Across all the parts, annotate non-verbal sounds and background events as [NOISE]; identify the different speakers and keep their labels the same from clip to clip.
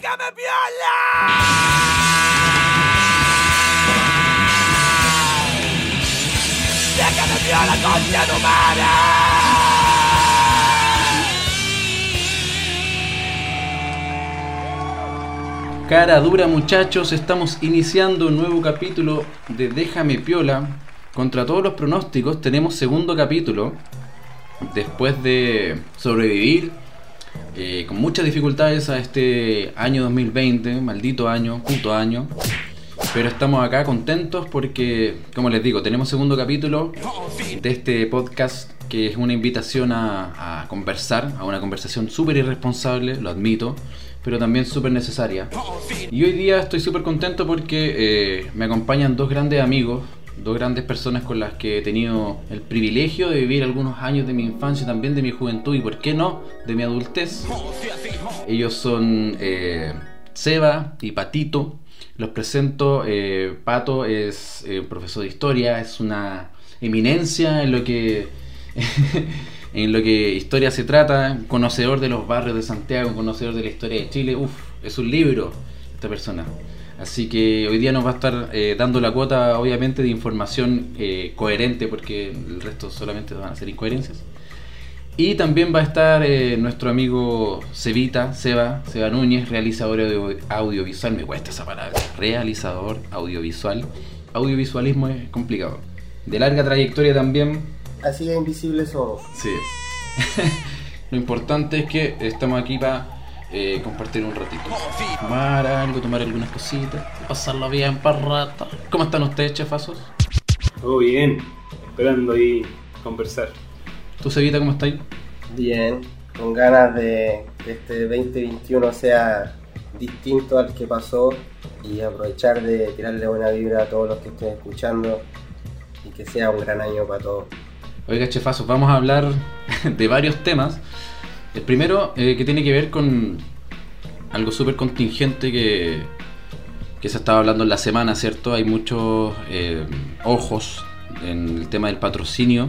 Speaker 1: ¡Déjame viola! ¡Déjame viola, concha tu
Speaker 2: Cara dura muchachos, estamos iniciando un nuevo capítulo de Déjame Piola. Contra todos los pronósticos tenemos segundo capítulo. Después de sobrevivir eh, con muchas dificultades a este año 2020, maldito año, puto año. Pero estamos acá contentos porque, como les digo, tenemos segundo capítulo de este podcast que es una invitación a, conversar, a una conversación súper irresponsable, lo admito, pero también súper necesaria. Y hoy día estoy súper contento porque eh, me acompañan dos grandes amigos, dos grandes personas con las que he tenido el privilegio de vivir algunos años de mi infancia también de mi juventud y, por qué no, de mi adultez. Ellos son eh, Seba y Patito. Los presento. eh, Pato es eh, profesor de historia, es una eminencia en lo que [LAUGHS] en lo que historia se trata, conocedor de los barrios de Santiago, conocedor de la historia de Chile. Uf, es un libro esta persona. Así que hoy día nos va a estar eh, dando la cuota, obviamente, de información eh, coherente, porque el resto solamente van a ser incoherencias. Y también va a estar eh, nuestro amigo Cevita, Seba, Seba Núñez, realizador audio- audiovisual. Me cuesta esa palabra. Realizador audiovisual. Audiovisualismo es complicado. De larga trayectoria también.
Speaker 3: Así de invisibles somos.
Speaker 2: Sí. [LAUGHS] Lo importante es que estamos aquí para eh, compartir un ratito. Tomar algo, tomar algunas cositas, pasarlo bien para rato. ¿Cómo están ustedes, chefazos?
Speaker 4: Todo bien, esperando ahí conversar.
Speaker 2: ¿Tú, Cevita, cómo estás?
Speaker 3: Bien, con ganas de que este 2021 sea distinto al que pasó y aprovechar de tirarle buena vibra a todos los que estén escuchando y que sea un gran año para todos.
Speaker 2: Oiga, chefazos, vamos a hablar [LAUGHS] de varios temas. El primero, eh, que tiene que ver con algo súper contingente que, que se estaba hablando en la semana, ¿cierto? Hay muchos eh, ojos en el tema del patrocinio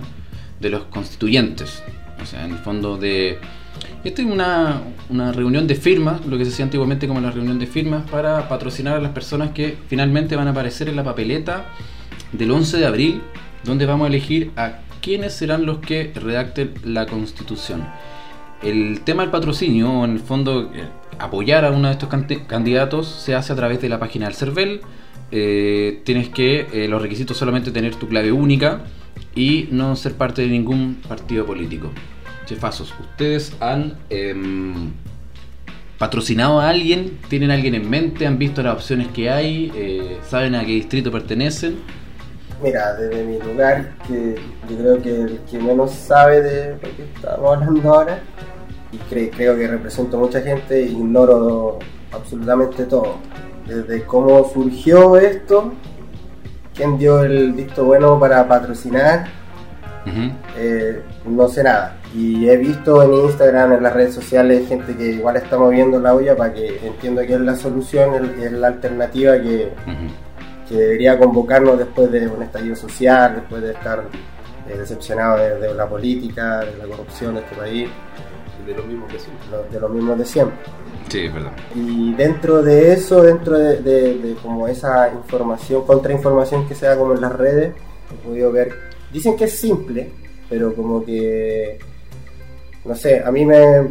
Speaker 2: de los constituyentes. O sea, en el fondo de... Esta es una, una reunión de firmas, lo que se hacía antiguamente como la reunión de firmas, para patrocinar a las personas que finalmente van a aparecer en la papeleta del 11 de abril, donde vamos a elegir a quiénes serán los que redacten la constitución. El tema del patrocinio, en el fondo eh, apoyar a uno de estos candidatos, se hace a través de la página del CERVEL. Eh, tienes que, eh, los requisitos solamente tener tu clave única y no ser parte de ningún partido político. Chefazos, ¿ustedes han em, patrocinado a alguien? ¿Tienen a alguien en mente? ¿Han visto las opciones que hay? ¿Saben a qué distrito pertenecen?
Speaker 3: Mira, desde mi lugar, que yo creo que el que menos sabe de lo que estamos hablando ahora, y cre- creo que represento a mucha gente, ignoro absolutamente todo. Desde cómo surgió esto, quién dio el visto bueno para patrocinar, eh, no sé nada. Y he visto en Instagram, en las redes sociales, gente que igual está moviendo la olla para que entiendo que es la solución, es la alternativa que, que debería convocarnos después de un estallido social, después de estar eh, decepcionados de, de la política, de la corrupción de este país,
Speaker 4: De lo mismo que siempre.
Speaker 3: lo- de lo mismo de siempre.
Speaker 2: Sí, es verdad.
Speaker 3: Y dentro de eso, dentro de, de- de como esa información, contrainformación que se da como en las redes, he podido ver, dicen que es simple, pero como que, no sé, a mí me,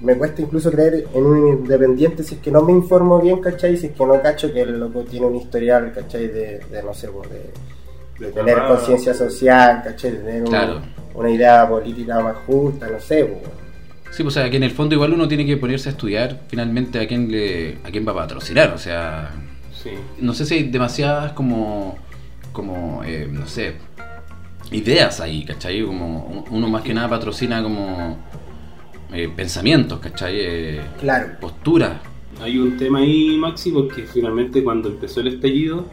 Speaker 3: me cuesta incluso creer en un independiente si es que no me informo bien, ¿cachai? Si es que no cacho que el loco tiene un historial, ¿cachai? De, de no sé, pues, de, tener conciencia social, ¿cachai? De tener un-
Speaker 2: Claro.
Speaker 3: una idea política más justa, no sé, pues.
Speaker 2: Sí, pues o sea, que en el fondo igual uno tiene que ponerse a estudiar finalmente a quién le a quién va a patrocinar, o sea,
Speaker 4: Sí.
Speaker 2: no sé si hay demasiadas como como eh, no sé, ideas ahí, ¿cachai? Como uno más que nada patrocina como eh, pensamientos, ¿cachai? Eh,
Speaker 3: Claro.
Speaker 2: posturas.
Speaker 4: Hay un tema ahí, Maxi, porque finalmente cuando empezó el estallido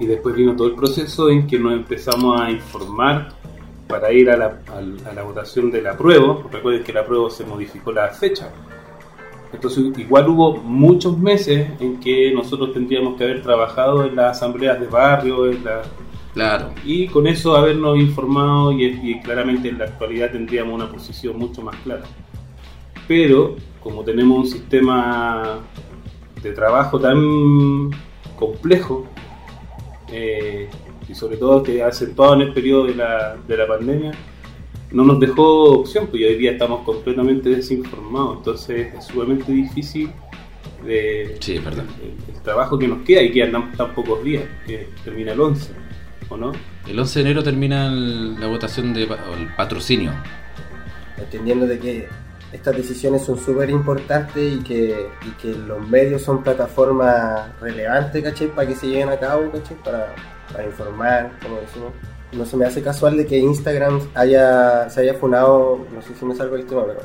Speaker 4: y después vino todo el proceso en que nos empezamos a informar para ir a la, a la votación del apruebo. Recuerden que el apruebo se modificó la fecha. Entonces igual hubo muchos meses en que nosotros tendríamos que haber trabajado en las asambleas de barrio, en la-
Speaker 2: Claro.
Speaker 4: y con eso habernos informado y, y claramente en la actualidad tendríamos una posición mucho más clara. Pero como tenemos un sistema de trabajo tan complejo, eh, y sobre todo que acentuado en el periodo de la, de la pandemia, no nos dejó opción, pues hoy día estamos completamente desinformados, entonces es sumamente difícil de,
Speaker 2: Sí,
Speaker 4: el, el trabajo que nos queda y quedan tan, tan pocos días, que termina el 11, ¿o no?
Speaker 2: El 11 de enero termina el- la votación de el patrocinio.
Speaker 3: entendiendo de que estas decisiones son súper importantes y que, y que los medios son plataformas relevantes, ¿cachai? Para que se lleven a cabo, ¿cachai? Para, para informar, como decimos. No se me hace casual de que Instagram haya, se haya funado, no sé si me salgo del tema, pero,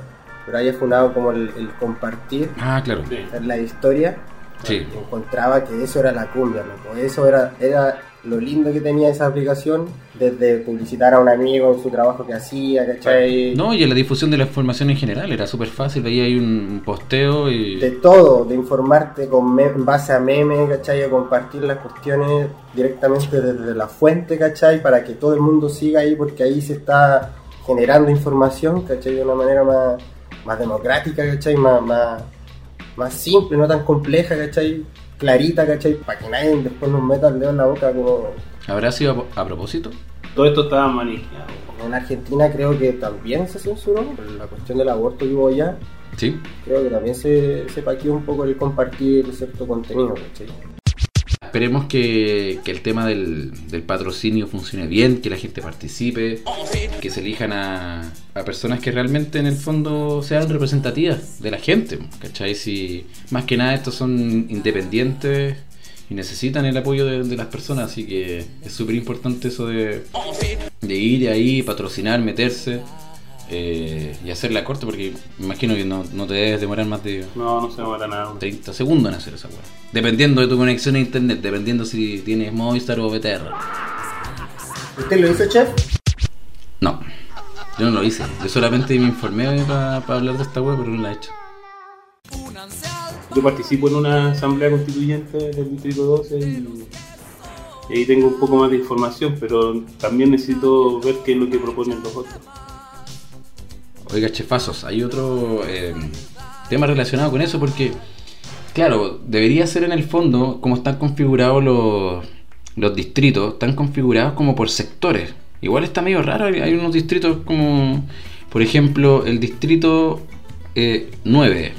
Speaker 3: pero haya funado como el, el compartir
Speaker 2: Ah, claro.
Speaker 4: Sí.
Speaker 3: la historia.
Speaker 2: Sí.
Speaker 3: Encontraba que eso era la cumbia, loco. Eso era, era lo lindo que tenía esa aplicación, desde publicitar a un amigo en su trabajo que hacía, ¿cachai?
Speaker 2: No, y en la difusión de la información en general era súper fácil. Veía ahí un posteo y.
Speaker 3: de todo, de informarte con en base a memes, ¿cachai? A compartir las cuestiones directamente desde la fuente, ¿cachai? Para que todo el mundo siga ahí, porque ahí se está generando información, ¿cachai? De una manera más, más democrática, ¿cachai? Más, más, más simple, no tan compleja, ¿cachai? Clarita, ¿cachai? Para que nadie después nos meta el dedo en la boca como...
Speaker 2: ¿Habrá sido a, a propósito?
Speaker 4: Todo esto estaba maniqueado.
Speaker 3: En Argentina creo que también se censuró, por la cuestión del aborto que hubo allá.
Speaker 2: Sí.
Speaker 3: Creo que también se, se paqueó un poco el compartir cierto contenido, ¿cachai?
Speaker 2: Esperemos que, que el tema del, del patrocinio funcione bien, que la gente participe, que se elijan a, a personas que realmente en el fondo sean representativas de la gente, ¿cachai? Si más que nada estos son independientes y necesitan el apoyo de, las personas, así que es súper importante eso de, de ir ahí, patrocinar, meterse eh, y hacer la corte, porque me imagino que no, no te debes demorar más de
Speaker 4: No, no se demora nada.
Speaker 2: 30 segundos en hacer esa weá. Dependiendo de tu conexión a internet, dependiendo si tienes Movistar o BTR.
Speaker 3: ¿Usted lo hizo, chef?
Speaker 2: No, yo no lo hice. Yo solamente me informé para hablar de esta weá, pero no la he hecho.
Speaker 4: Yo participo en una asamblea constituyente del Distrito 12 y, y ahí tengo un poco más de información, pero también necesito ver qué es lo que proponen los otros.
Speaker 2: Oiga, chefazos, hay otro eh, tema relacionado con eso porque, claro, debería ser en el fondo como están configurados los, distritos, están configurados como por sectores. Igual está medio raro, hay hay unos distritos como, por ejemplo, el distrito eh, 9,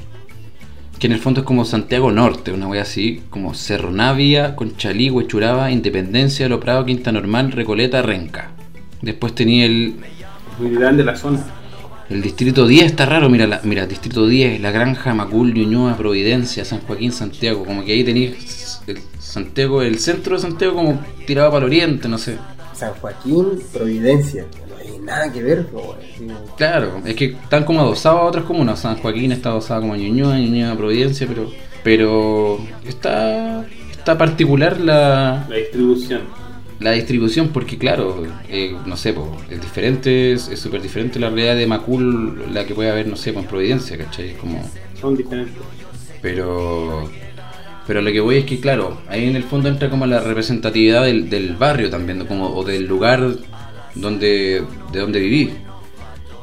Speaker 2: que en el fondo es como Santiago Norte, una wea así, como Cerro Navia, Conchalí, Huechuraba, Independencia, Lo Prado, Quinta Normal, Recoleta, Renca. Después tenía el,
Speaker 4: Muy grande la zona.
Speaker 2: El distrito 10 está raro, mira, la, mira, distrito 10, La Granja, Macul, Ñuñoa, Providencia, San Joaquín, Santiago, como que ahí tenéis el Santiago, el centro de Santiago como tirado para el oriente, no sé.
Speaker 3: San Joaquín, Providencia. No hay nada que ver. Sí,
Speaker 2: Claro, es que están como adosados a otras comunas, San Joaquín está adosado como a Ñuñoa, Ñuñoa, Providencia, pero pero está está particular la,
Speaker 4: La distribución.
Speaker 2: La distribución porque claro, eh, no sé, po, es diferente, es súper diferente la realidad de Macul, la que puede haber, no sé, po, en Providencia, ¿cachai? Es como...
Speaker 4: Son diferentes.
Speaker 2: Pero pero lo que voy es que, claro, ahí en el fondo entra como la representatividad del, del barrio también, como, o del lugar donde, de donde viví.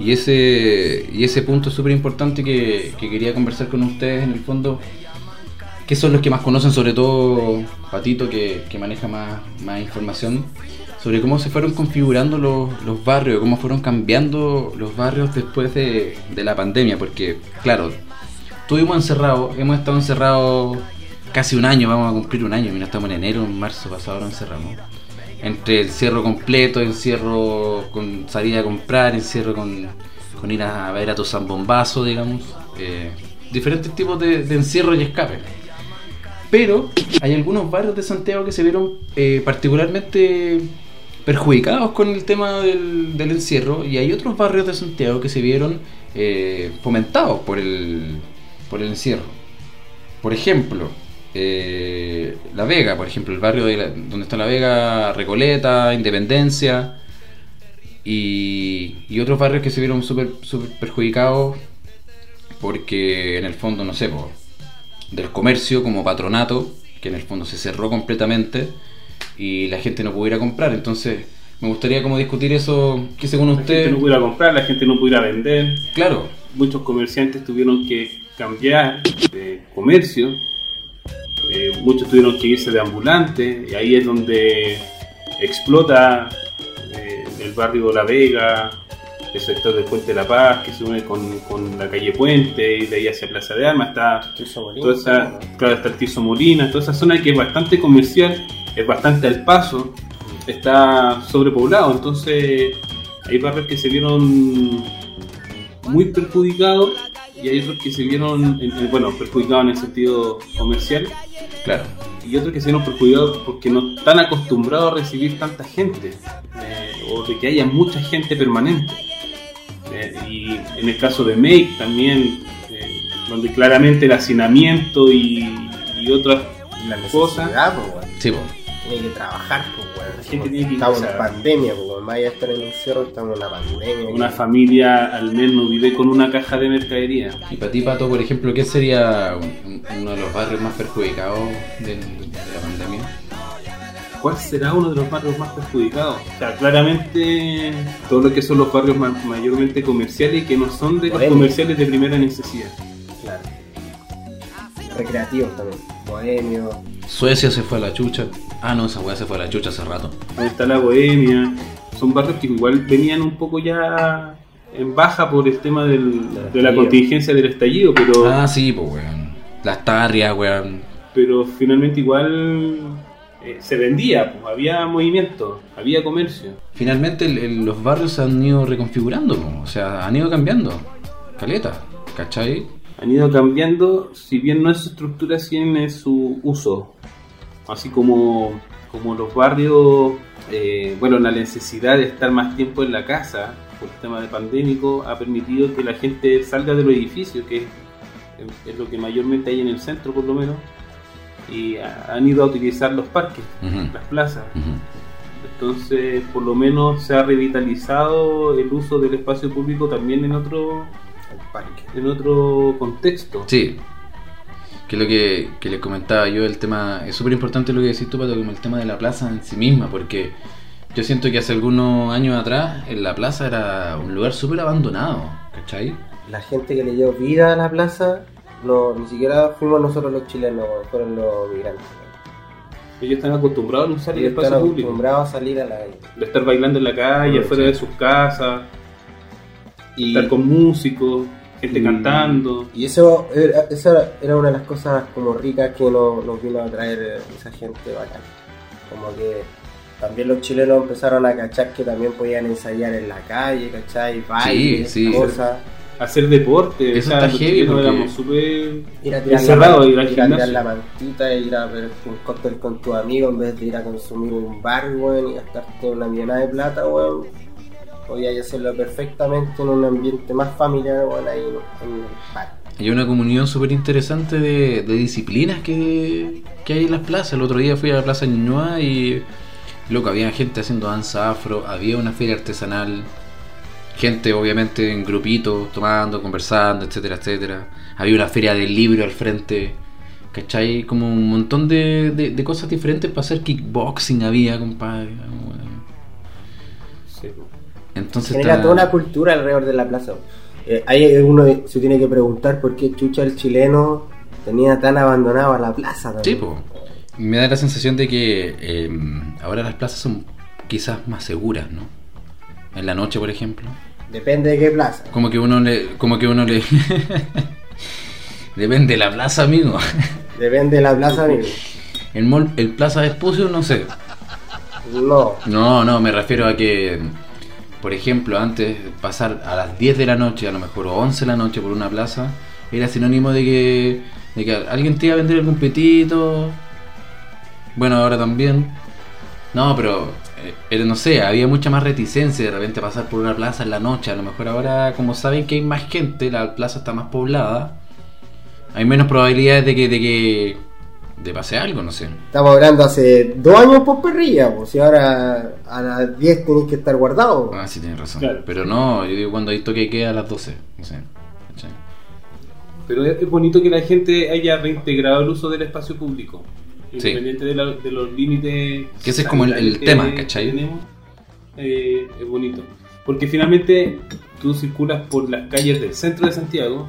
Speaker 2: Y ese, y ese punto es súper importante que, que quería conversar con ustedes en el fondo, que son los que más conocen, sobre todo Patito, que, que maneja más, más información, sobre cómo se fueron configurando los, los barrios, cómo fueron cambiando los barrios después de, de la pandemia, porque, claro, estuvimos encerrados, hemos estado encerrados casi un año, vamos a cumplir un año, mira, estamos en enero, en marzo pasado nos encerramos. Entre encierro completo, encierro con salida a comprar, encierro con, con ir a ver a tu zambombazo, digamos. eh, diferentes tipos de, de encierro y escape. Pero hay algunos barrios de Santiago que se vieron eh, particularmente perjudicados con el tema del, encierro y hay otros barrios de Santiago que se vieron eh, fomentados por el, por el encierro. Por ejemplo, eh, La Vega, por ejemplo, el barrio de la- donde está La Vega, Recoleta, Independencia y, y otros barrios que se vieron súper súper perjudicados porque en el fondo, no sé, del comercio como patronato, que en el fondo se cerró completamente y la gente no pudo ir a comprar. Entonces, me gustaría como discutir eso, que según
Speaker 4: La gente
Speaker 2: usted,
Speaker 4: no pudiera comprar, la gente no pudiera vender.
Speaker 2: claro,
Speaker 4: Muchos comerciantes tuvieron que cambiar de comercio. Eh, muchos tuvieron que irse de ambulante y ahí es donde explota eh, el barrio La Vega, el sector del Puente de la Paz que se une con, con la calle Puente y de ahí hacia Plaza de Armas está
Speaker 3: Molina,
Speaker 4: toda esa, claro, está el Tirso Molina, toda esa zona que es bastante comercial, es bastante al paso, está sobrepoblado, entonces hay barrios que se vieron muy perjudicados y hay otros que se vieron, en- en- bueno, perjudicados en el sentido comercial
Speaker 2: Claro.
Speaker 4: y otros que se vieron perjudicados porque no están acostumbrados a recibir tanta gente eh, o de que haya mucha gente permanente. Eh, y en el caso de Make también, eh, donde claramente el hacinamiento y, y otras
Speaker 3: La
Speaker 4: cosas,
Speaker 3: pues.
Speaker 2: Sí, po.
Speaker 3: Tiene que trabajar, pues, weón.
Speaker 4: La gente tiene que-
Speaker 3: Estamos en pandemia, pues. Más allá estar en un cerro, estamos en una pandemia.
Speaker 4: una familia al menos vive con una caja de mercadería.
Speaker 2: Y para ti, Pato, por ejemplo, ¿qué sería un- uno de los barrios más perjudicados del-?
Speaker 4: ¿Cuál será uno de los barrios más perjudicados? O sea, claramente todo lo que son los barrios ma- mayormente comerciales y que no son de los comerciales de primera necesidad.
Speaker 3: Claro. Recreativos también. Bohemio.
Speaker 2: Suecia se fue a la chucha. Ah, no, esa weá se fue a la chucha hace rato.
Speaker 4: Donde está la bohemia. Son barrios que igual venían un poco ya en baja por el tema del- de la contingencia del estallido, pero,
Speaker 2: Ah, sí, pues, weón. Las tarrias, weón.
Speaker 4: pero finalmente igual eh, se vendía, pues, había movimiento, había comercio.
Speaker 2: Finalmente el- el- los barrios se han ido reconfigurando, o sea, han ido cambiando. Caleta, ¿cachai?
Speaker 4: Han ido cambiando, si bien no es su estructura, sí en su uso. Así como, como los barrios, eh, bueno, la necesidad de estar más tiempo en la casa por el tema de pandémico ha permitido que la gente salga de los edificios, que es, es lo que mayormente hay en el centro por lo menos, y ha- han ido a utilizar los parques, las plazas. Entonces, por lo menos se ha revitalizado el uso del espacio público también en otro,
Speaker 3: parque.
Speaker 4: en otro contexto.
Speaker 2: Sí. Que lo que, que les comentaba yo, el tema, es súper importante lo que decís tú, Pato, como el tema de la plaza en sí misma, porque yo siento que hace algunos años atrás en la plaza era un lugar súper abandonado, ¿cachai?
Speaker 3: La gente que le dio vida a la plaza, no, ni siquiera fuimos nosotros los chilenos, fueron los migrantes.
Speaker 4: Ellos están acostumbrados a usar el
Speaker 3: Ellos están
Speaker 4: espacio público,
Speaker 3: acostumbrados a salir a la
Speaker 4: de estar bailando en la calle,
Speaker 3: Sí.
Speaker 4: afuera de sus casas,
Speaker 3: y,
Speaker 4: estar con músicos, gente
Speaker 3: y-
Speaker 4: cantando.
Speaker 3: Y eso era, esa era una de las cosas como ricas que nos, nos vino a traer esa gente bacán. Como que también los chilenos empezaron a cachar que también podían ensayar en la calle, ¿cachai? Bailes,
Speaker 2: sí.
Speaker 3: cosas.
Speaker 4: Hacer deporte,
Speaker 2: Eso
Speaker 4: o sea,
Speaker 2: está heavy porque-
Speaker 4: éramos súper
Speaker 3: Ir a tirar,
Speaker 4: Encerrado,
Speaker 3: la,
Speaker 4: ir al
Speaker 3: ir a tirar la mantita, ir a ver un cóctel con tu amigo en vez de ir a consumir un bar, weón, y gastarte una millonada de plata, weón. Podías hacerlo perfectamente en un ambiente más familiar, weón, ahí en el bar.
Speaker 2: Hay una comunión súper interesante de, de disciplinas que, que hay en las plazas. El otro día fui a la Plaza Ñuñoa y, loco, había gente haciendo danza afro, había una feria artesanal, gente obviamente en grupitos, tomando, conversando, etcétera, etcétera. Había una feria del libro al frente, ¿cachai? Como un montón de, de- de cosas diferentes para hacer kickboxing había, compadre.
Speaker 4: sí.
Speaker 2: Entonces
Speaker 3: Genera
Speaker 2: está-
Speaker 3: toda una cultura alrededor de la plaza. Eh, ahí uno se tiene que preguntar por qué chucha el chileno tenía tan abandonada la plaza
Speaker 2: Sí,
Speaker 3: también.
Speaker 2: po. Me da la sensación de que eh, ahora las plazas son quizás más seguras, ¿no? En la noche, por ejemplo.
Speaker 3: Depende de qué plaza.
Speaker 2: Como que uno le... Como que uno le... [LAUGHS] Depende de la plaza, amigo.
Speaker 3: Depende de la plaza, amigo.
Speaker 2: El, mall, el Plaza Vespucio, no sé.
Speaker 3: No.
Speaker 2: No, no, me refiero a que, por ejemplo, antes pasar a las 10 de la noche, a lo mejor, o 11 de la noche por una plaza, era sinónimo de que, de que alguien te iba a vender algún petito. Bueno, ahora también. No, pero, eh, era, no sé, había mucha más reticencia de repente pasar por una plaza en la noche. A lo mejor ahora, como saben que hay más gente, la plaza está más poblada, hay menos probabilidades de que, de que, de pase algo, no sé.
Speaker 3: Estamos hablando hace dos años por perrilla, pues si ahora a las 10 tenéis que estar guardado.
Speaker 2: Ah, sí, tienes razón.
Speaker 4: Claro.
Speaker 2: Pero no, yo digo cuando hay toque queda a las 12. No sé. ¿cachai?
Speaker 4: Pero es bonito que la gente haya reintegrado el uso del espacio público.
Speaker 2: Sí.
Speaker 4: Independiente de, la- de los límites.
Speaker 2: Que ese es como el- el
Speaker 4: sanitarios
Speaker 2: tema,
Speaker 4: que
Speaker 2: ¿cachai?
Speaker 4: tenemos, eh, es bonito. Porque finalmente tú circulas por las calles del centro de Santiago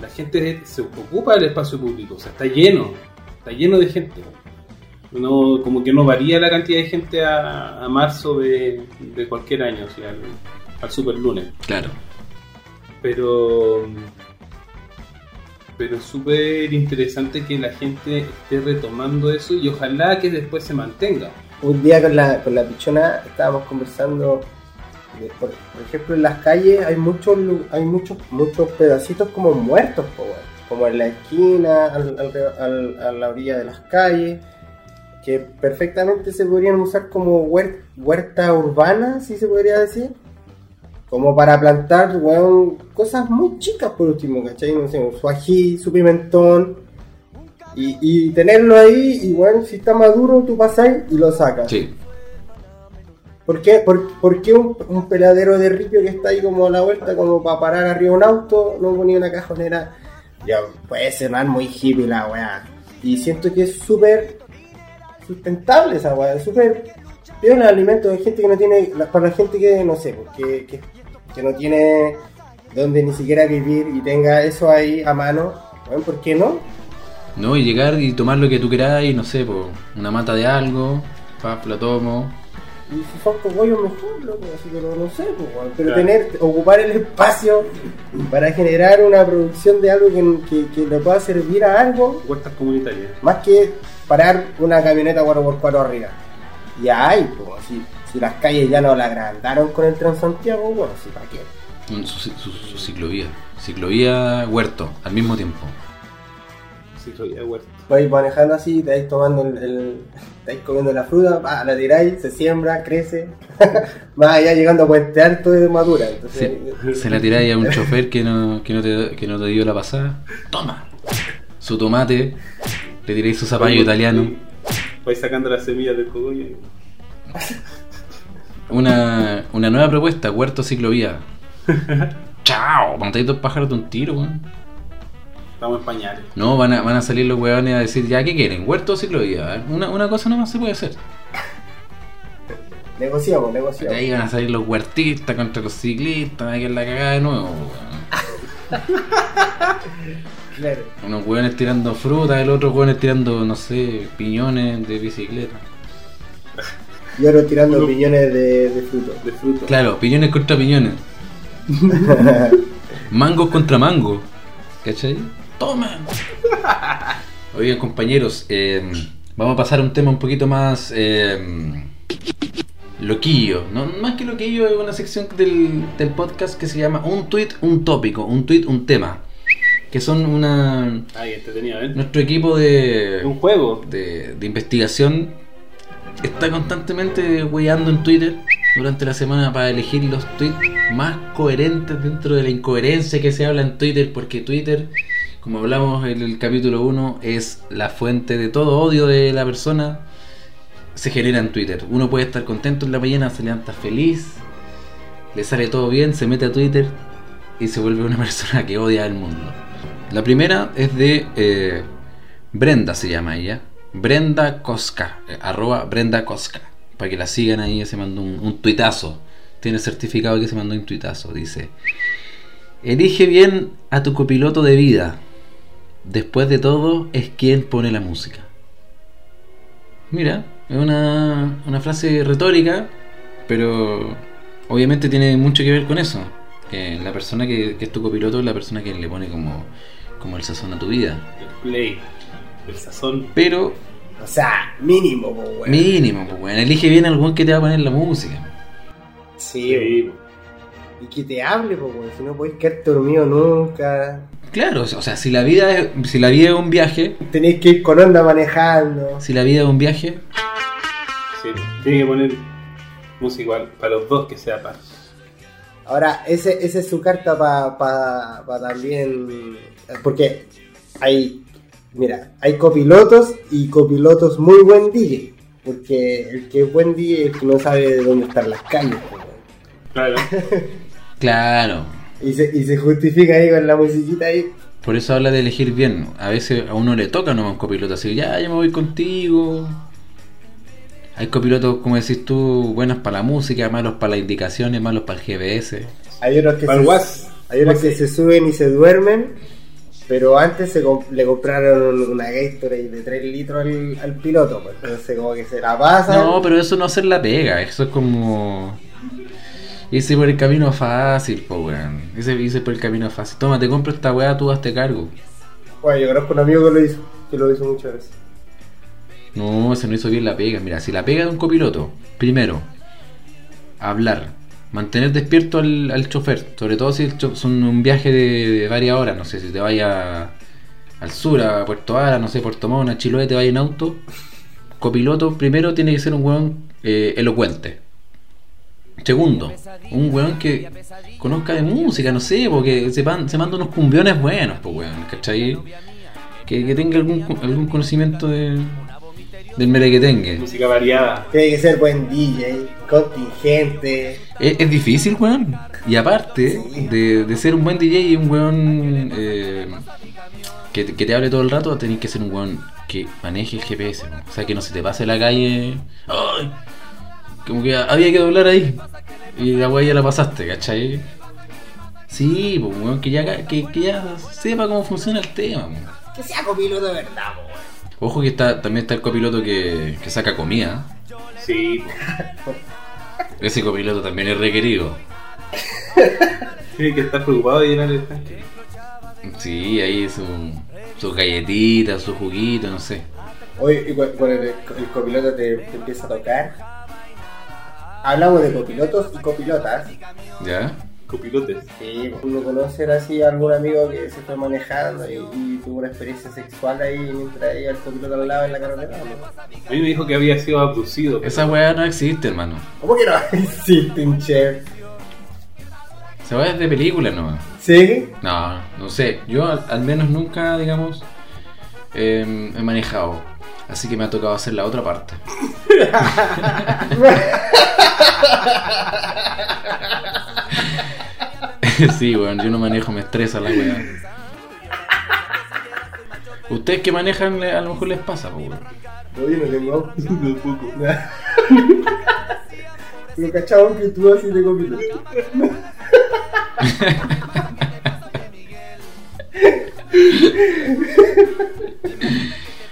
Speaker 4: la gente se ocupa del espacio público, o sea, está lleno, está lleno de gente. No, como que no varía la cantidad de gente a, a marzo de, de cualquier año, o sea, al, al super lunes.
Speaker 2: Claro.
Speaker 4: Pero pero es súper interesante que la gente esté retomando eso y ojalá que después se mantenga.
Speaker 3: Un día con la, con la pichona estábamos conversando, de- por, por ejemplo en las calles hay muchos hay muchos muchos pedacitos como muertos, como en la esquina, al- al- al- a la orilla de las calles, que perfectamente se podrían usar como huer- huerta urbana, si se podría decir. Como para plantar, weón, cosas muy chicas por último, ¿cachai? No sé, su ají, su pimentón, y, y tenerlo ahí, y bueno, si está maduro, tú pasas y lo sacas.
Speaker 2: Sí.
Speaker 3: ¿Por qué, por, por qué un, un peladero de ripio que está ahí como a la vuelta, como para parar arriba un auto, no ponía una cajonera? Ya, puede sonar muy hippie la weá. Y siento que es súper sustentable esa weá, es súper piola el alimento de gente que no tiene, para la gente que, no sé, que, que, que no tiene donde ni siquiera vivir y tenga eso ahí a mano, bueno, ¿por qué no?
Speaker 2: No, y llegar y tomar lo que tú queráis, no sé, po, una mata de algo, pap, lo tomo.
Speaker 3: Y si son cogollos mejor, loco, así que no, no sé, weón. pero
Speaker 4: Claro.
Speaker 3: tener, ocupar el espacio para generar una producción de algo que, que, que le pueda servir a algo,
Speaker 4: Huertas comunitarias.
Speaker 3: más que parar una camioneta 4x4 arriba. Ya hay, pues, si, si las calles ya no la agrandaron con el Transantiago, bueno, sí, ¿para qué?
Speaker 2: Su, su- su ciclovía. Ciclovía huerto, al mismo tiempo.
Speaker 4: De huerta.
Speaker 3: Vais manejando así, te vais tomando el, el- estáis comiendo la fruta, pa, la tiráis, se siembra, crece, [LAUGHS] más allá llegando a Puente Alto de madura. Entonces,
Speaker 2: Se, se la tiráis a un chofer que no, que, no te, que no te dio la pasada. Toma. Su tomate. Le tiráis su zapallo italiano.
Speaker 4: Vais sacando las semillas del cogollo. [LAUGHS]
Speaker 2: Una, una nueva propuesta, huerto ciclovía. [LAUGHS] Chao. Matáis dos pájaros de un tiro, weón.
Speaker 4: Estamos en pañales.
Speaker 2: No, van a, van a salir los weones a decir, ya, ¿qué quieren? ¿Huerto o ciclovía? ¿eh? Una, una cosa nomás se puede hacer. [LAUGHS]
Speaker 3: negociamos,
Speaker 2: De
Speaker 3: negociamos.
Speaker 2: ahí van a salir los huertistas contra los ciclistas, hay que la cagada de nuevo, weón. [LAUGHS]
Speaker 3: Claro.
Speaker 2: Unos hueones tirando fruta, el otro hueones tirando, no sé, piñones de bicicleta.
Speaker 3: Y ahora tirando
Speaker 4: Uno-
Speaker 3: piñones de, de fruto.
Speaker 4: De fruto.
Speaker 2: Claro, piñones contra piñones. [LAUGHS] Mangos contra mango. ¿Cachai? ¡Tomen! Oigan, compañeros, eh, vamos a pasar a un tema un poquito más. eh, loquillo. ¿no? Más que loquillo, es una sección del, del podcast que se llama Un tweet, un tópico. Un tweet, un tema. Que son una.
Speaker 4: Ay, entretenido, ¿eh?
Speaker 2: Nuestro equipo de.
Speaker 4: Un juego.
Speaker 2: de, de investigación está constantemente weyando en Twitter durante la semana para elegir los tweets más coherentes dentro de la incoherencia que se habla en Twitter, porque Twitter, como hablamos en el capítulo 1, es la fuente de todo odio de la persona. Se genera en Twitter. Uno puede estar contento en la mañana, se levanta feliz, le sale todo bien, se mete a Twitter y se vuelve una [LAUGHS] persona que odia al mundo. La primera es de eh, Brenda, se llama ella. Brenda Cosca, eh, arroba Brenda Cosca. Para que la sigan ahí, se mandó un, tuitazo. Tiene certificado que se mandó un tuitazo. Dice: Elige bien a tu copiloto de vida. Después de todo, es quien pone la música. Mira, es una, una frase retórica, pero obviamente tiene mucho que ver con eso. Que la persona que, es tu copiloto es la persona que le pone como, como el sazón a tu vida.
Speaker 4: El sazón.
Speaker 2: Pero
Speaker 3: O sea, mínimo, po, weón.
Speaker 2: Mínimo, pues bueno, elige bien algún que te va a poner la música.
Speaker 3: Sí,
Speaker 4: Sí.
Speaker 3: Y que te hable, po, weón. Si no podés quedarte dormido nunca.
Speaker 2: Claro, o sea, si la vida es, si la vida es un viaje,
Speaker 3: Tenés que ir con onda manejando.
Speaker 2: si la vida es un viaje,
Speaker 4: Sí. Tiene que poner música igual para los dos que sea par.
Speaker 3: Ahora, ese, esa es su carta para pa, pa también. Porque hay. Mira, hay copilotos y copilotos muy buen DJ. Porque el que es buen DJ es el que no sabe de dónde están las calles. weón.
Speaker 4: Claro. [LAUGHS]
Speaker 2: claro.
Speaker 3: Y se, y se justifica ahí con la musiquita ahí.
Speaker 2: Por eso habla de elegir bien. A veces a uno le toca no un copiloto así, ya, yo me voy contigo. Hay copilotos, como decís tú, buenos para la música, malos para las indicaciones, malos para el GPS.
Speaker 3: Hay otros que, se, hay otros que se suben y se duermen. Pero antes se comp- le compraron una Gatorade de 3 litros al, al piloto, pues. entonces como que se la pasa.
Speaker 2: No, pero eso no hacer la pega, eso es como. Hice por el camino fácil, po weón. Hice, hice por el camino fácil. Toma, te compro esta weá, tú hazte cargo.
Speaker 3: Bueno, yo conozco un amigo que lo hizo, que lo hizo muchas veces.
Speaker 2: No, se no hizo bien la pega. Mira, si la pega de un copiloto, primero, hablar, mantener despierto al, al chofer, sobre todo si el son un viaje de, de varias horas, no sé, si te vaya al sur, a Puerto Ara, no sé, Puerto Montt, a Chiloé, te vaya en auto, copiloto, primero tiene que ser un weón eh, elocuente. Segundo, un weón que conozca de música, no sé, porque se, pan- se manda unos cumbiones buenos, pues weón, ¿cachai? Que, que tenga algún, algún conocimiento de, del merequetengue.
Speaker 4: Música variada.
Speaker 3: Tiene que ser buen DJ, contingente.
Speaker 2: Es, es difícil, weón. Y aparte
Speaker 3: Sí.
Speaker 2: de, de ser un buen DJ y un weón eh, que, te- que te hable todo el rato, tenés que ser un weón que maneje el GPS. weón. O sea, que no se te pase la calle. ¡Ay! Como que había que doblar ahí. Y la weá ya la pasaste, ¿cachai? Sí, pues weón, que ya, que, que ya sepa cómo funciona el tema. weón.
Speaker 3: Que sea copiloto de verdad, weón.
Speaker 2: Ojo que está, también está el copiloto que, que saca comida.
Speaker 4: Sí. [LAUGHS]
Speaker 2: Ese copiloto también es requerido. [LAUGHS]
Speaker 4: Tiene que estar preocupado de llenar el tanque.
Speaker 2: Sí, ahí su, sus galletitas, su juguito, no sé.
Speaker 3: Oye, y cu- cuando el, el copiloto te, te empieza a tocar. Hablamos de copilotos y copilotas.
Speaker 2: ¿Ya?
Speaker 4: Copilotes.
Speaker 3: Sí, uno conocer así a algún amigo que se fue manejando y, y tuvo una experiencia sexual ahí mientras iba el copiloto al lado en la carretera. ¿no?
Speaker 4: A mí me dijo que había sido abducido. pero-
Speaker 2: Esa weá no existe, hermano.
Speaker 3: ¿Cómo que no [LAUGHS] existe un chef?
Speaker 2: Esa weá es de película nomás.
Speaker 3: ¿Sí?
Speaker 2: No, no sé. Yo al, al menos nunca, digamos, eh, he manejado. Así que me ha tocado hacer la otra parte. [LAUGHS] [LAUGHS] [LAUGHS] sí, weón, yo no manejo, me estresa la weá. Ustedes que manejan, a lo mejor les pasa, weón.
Speaker 3: Oye, no tengo auto.
Speaker 4: Tampoco. [LAUGHS]
Speaker 3: Pero cachado que tú así de copiloto. [LAUGHS]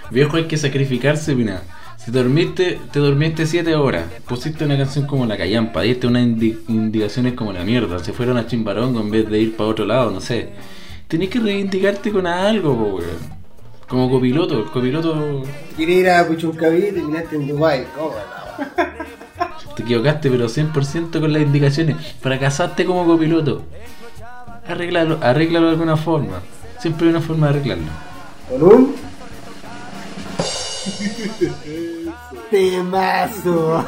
Speaker 2: Viejo, hay que sacrificarse, mira. Si dormiste, te dormiste 7 horas, pusiste una canción como la callampa, diste unas indi- indicaciones como la mierda, se fueron a Chimbarongo en vez de ir para otro lado, no sé. Tenés que reivindicarte con algo, po, weón. Como copiloto, el copiloto
Speaker 3: Quería ir a Puchuncaví y terminaste en Dubai. ¿Cómo no?
Speaker 2: te equivocaste, pero 100% con las indicaciones. Fracasaste como copiloto. Arréglalo, arréglalo de alguna forma. Siempre hay una forma de arreglarlo.
Speaker 3: Con un. [LAUGHS] Temazo.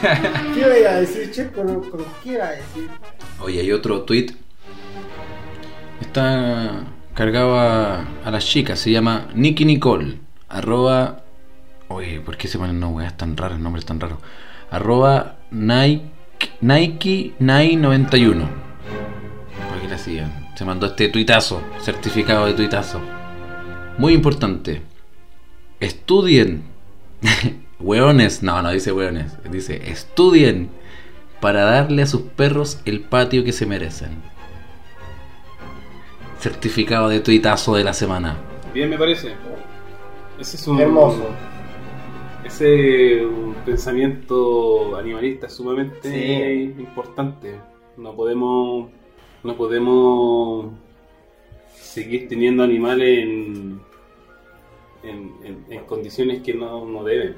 Speaker 3: [LAUGHS] ¿Qué iba a decir, che? ¿Con, con qué iba a decir?
Speaker 2: Oye, hay otro tweet. Está cargado a, a las chicas. Se llama Nicky Nicole. Arroba. Oye, ¿por qué se ponen no weas tan raros? Nombres tan raros. Arroba Nike, Nike 991. ¿Por qué la sigan? Se mandó este tuitazo. Certificado de tuitazo. Muy importante. Estudien. [LAUGHS] Weones. No, no dice weones. Dice estudien para darle a sus perros el patio que se merecen. Certificado de tuitazo de la semana.
Speaker 4: Bien, me parece. Ese es un.
Speaker 3: Hermoso.
Speaker 4: Ese un pensamiento animalista sumamente
Speaker 3: Sí.
Speaker 4: importante. No podemos. No podemos seguir teniendo animales en, en, en- en condiciones que no, no deben.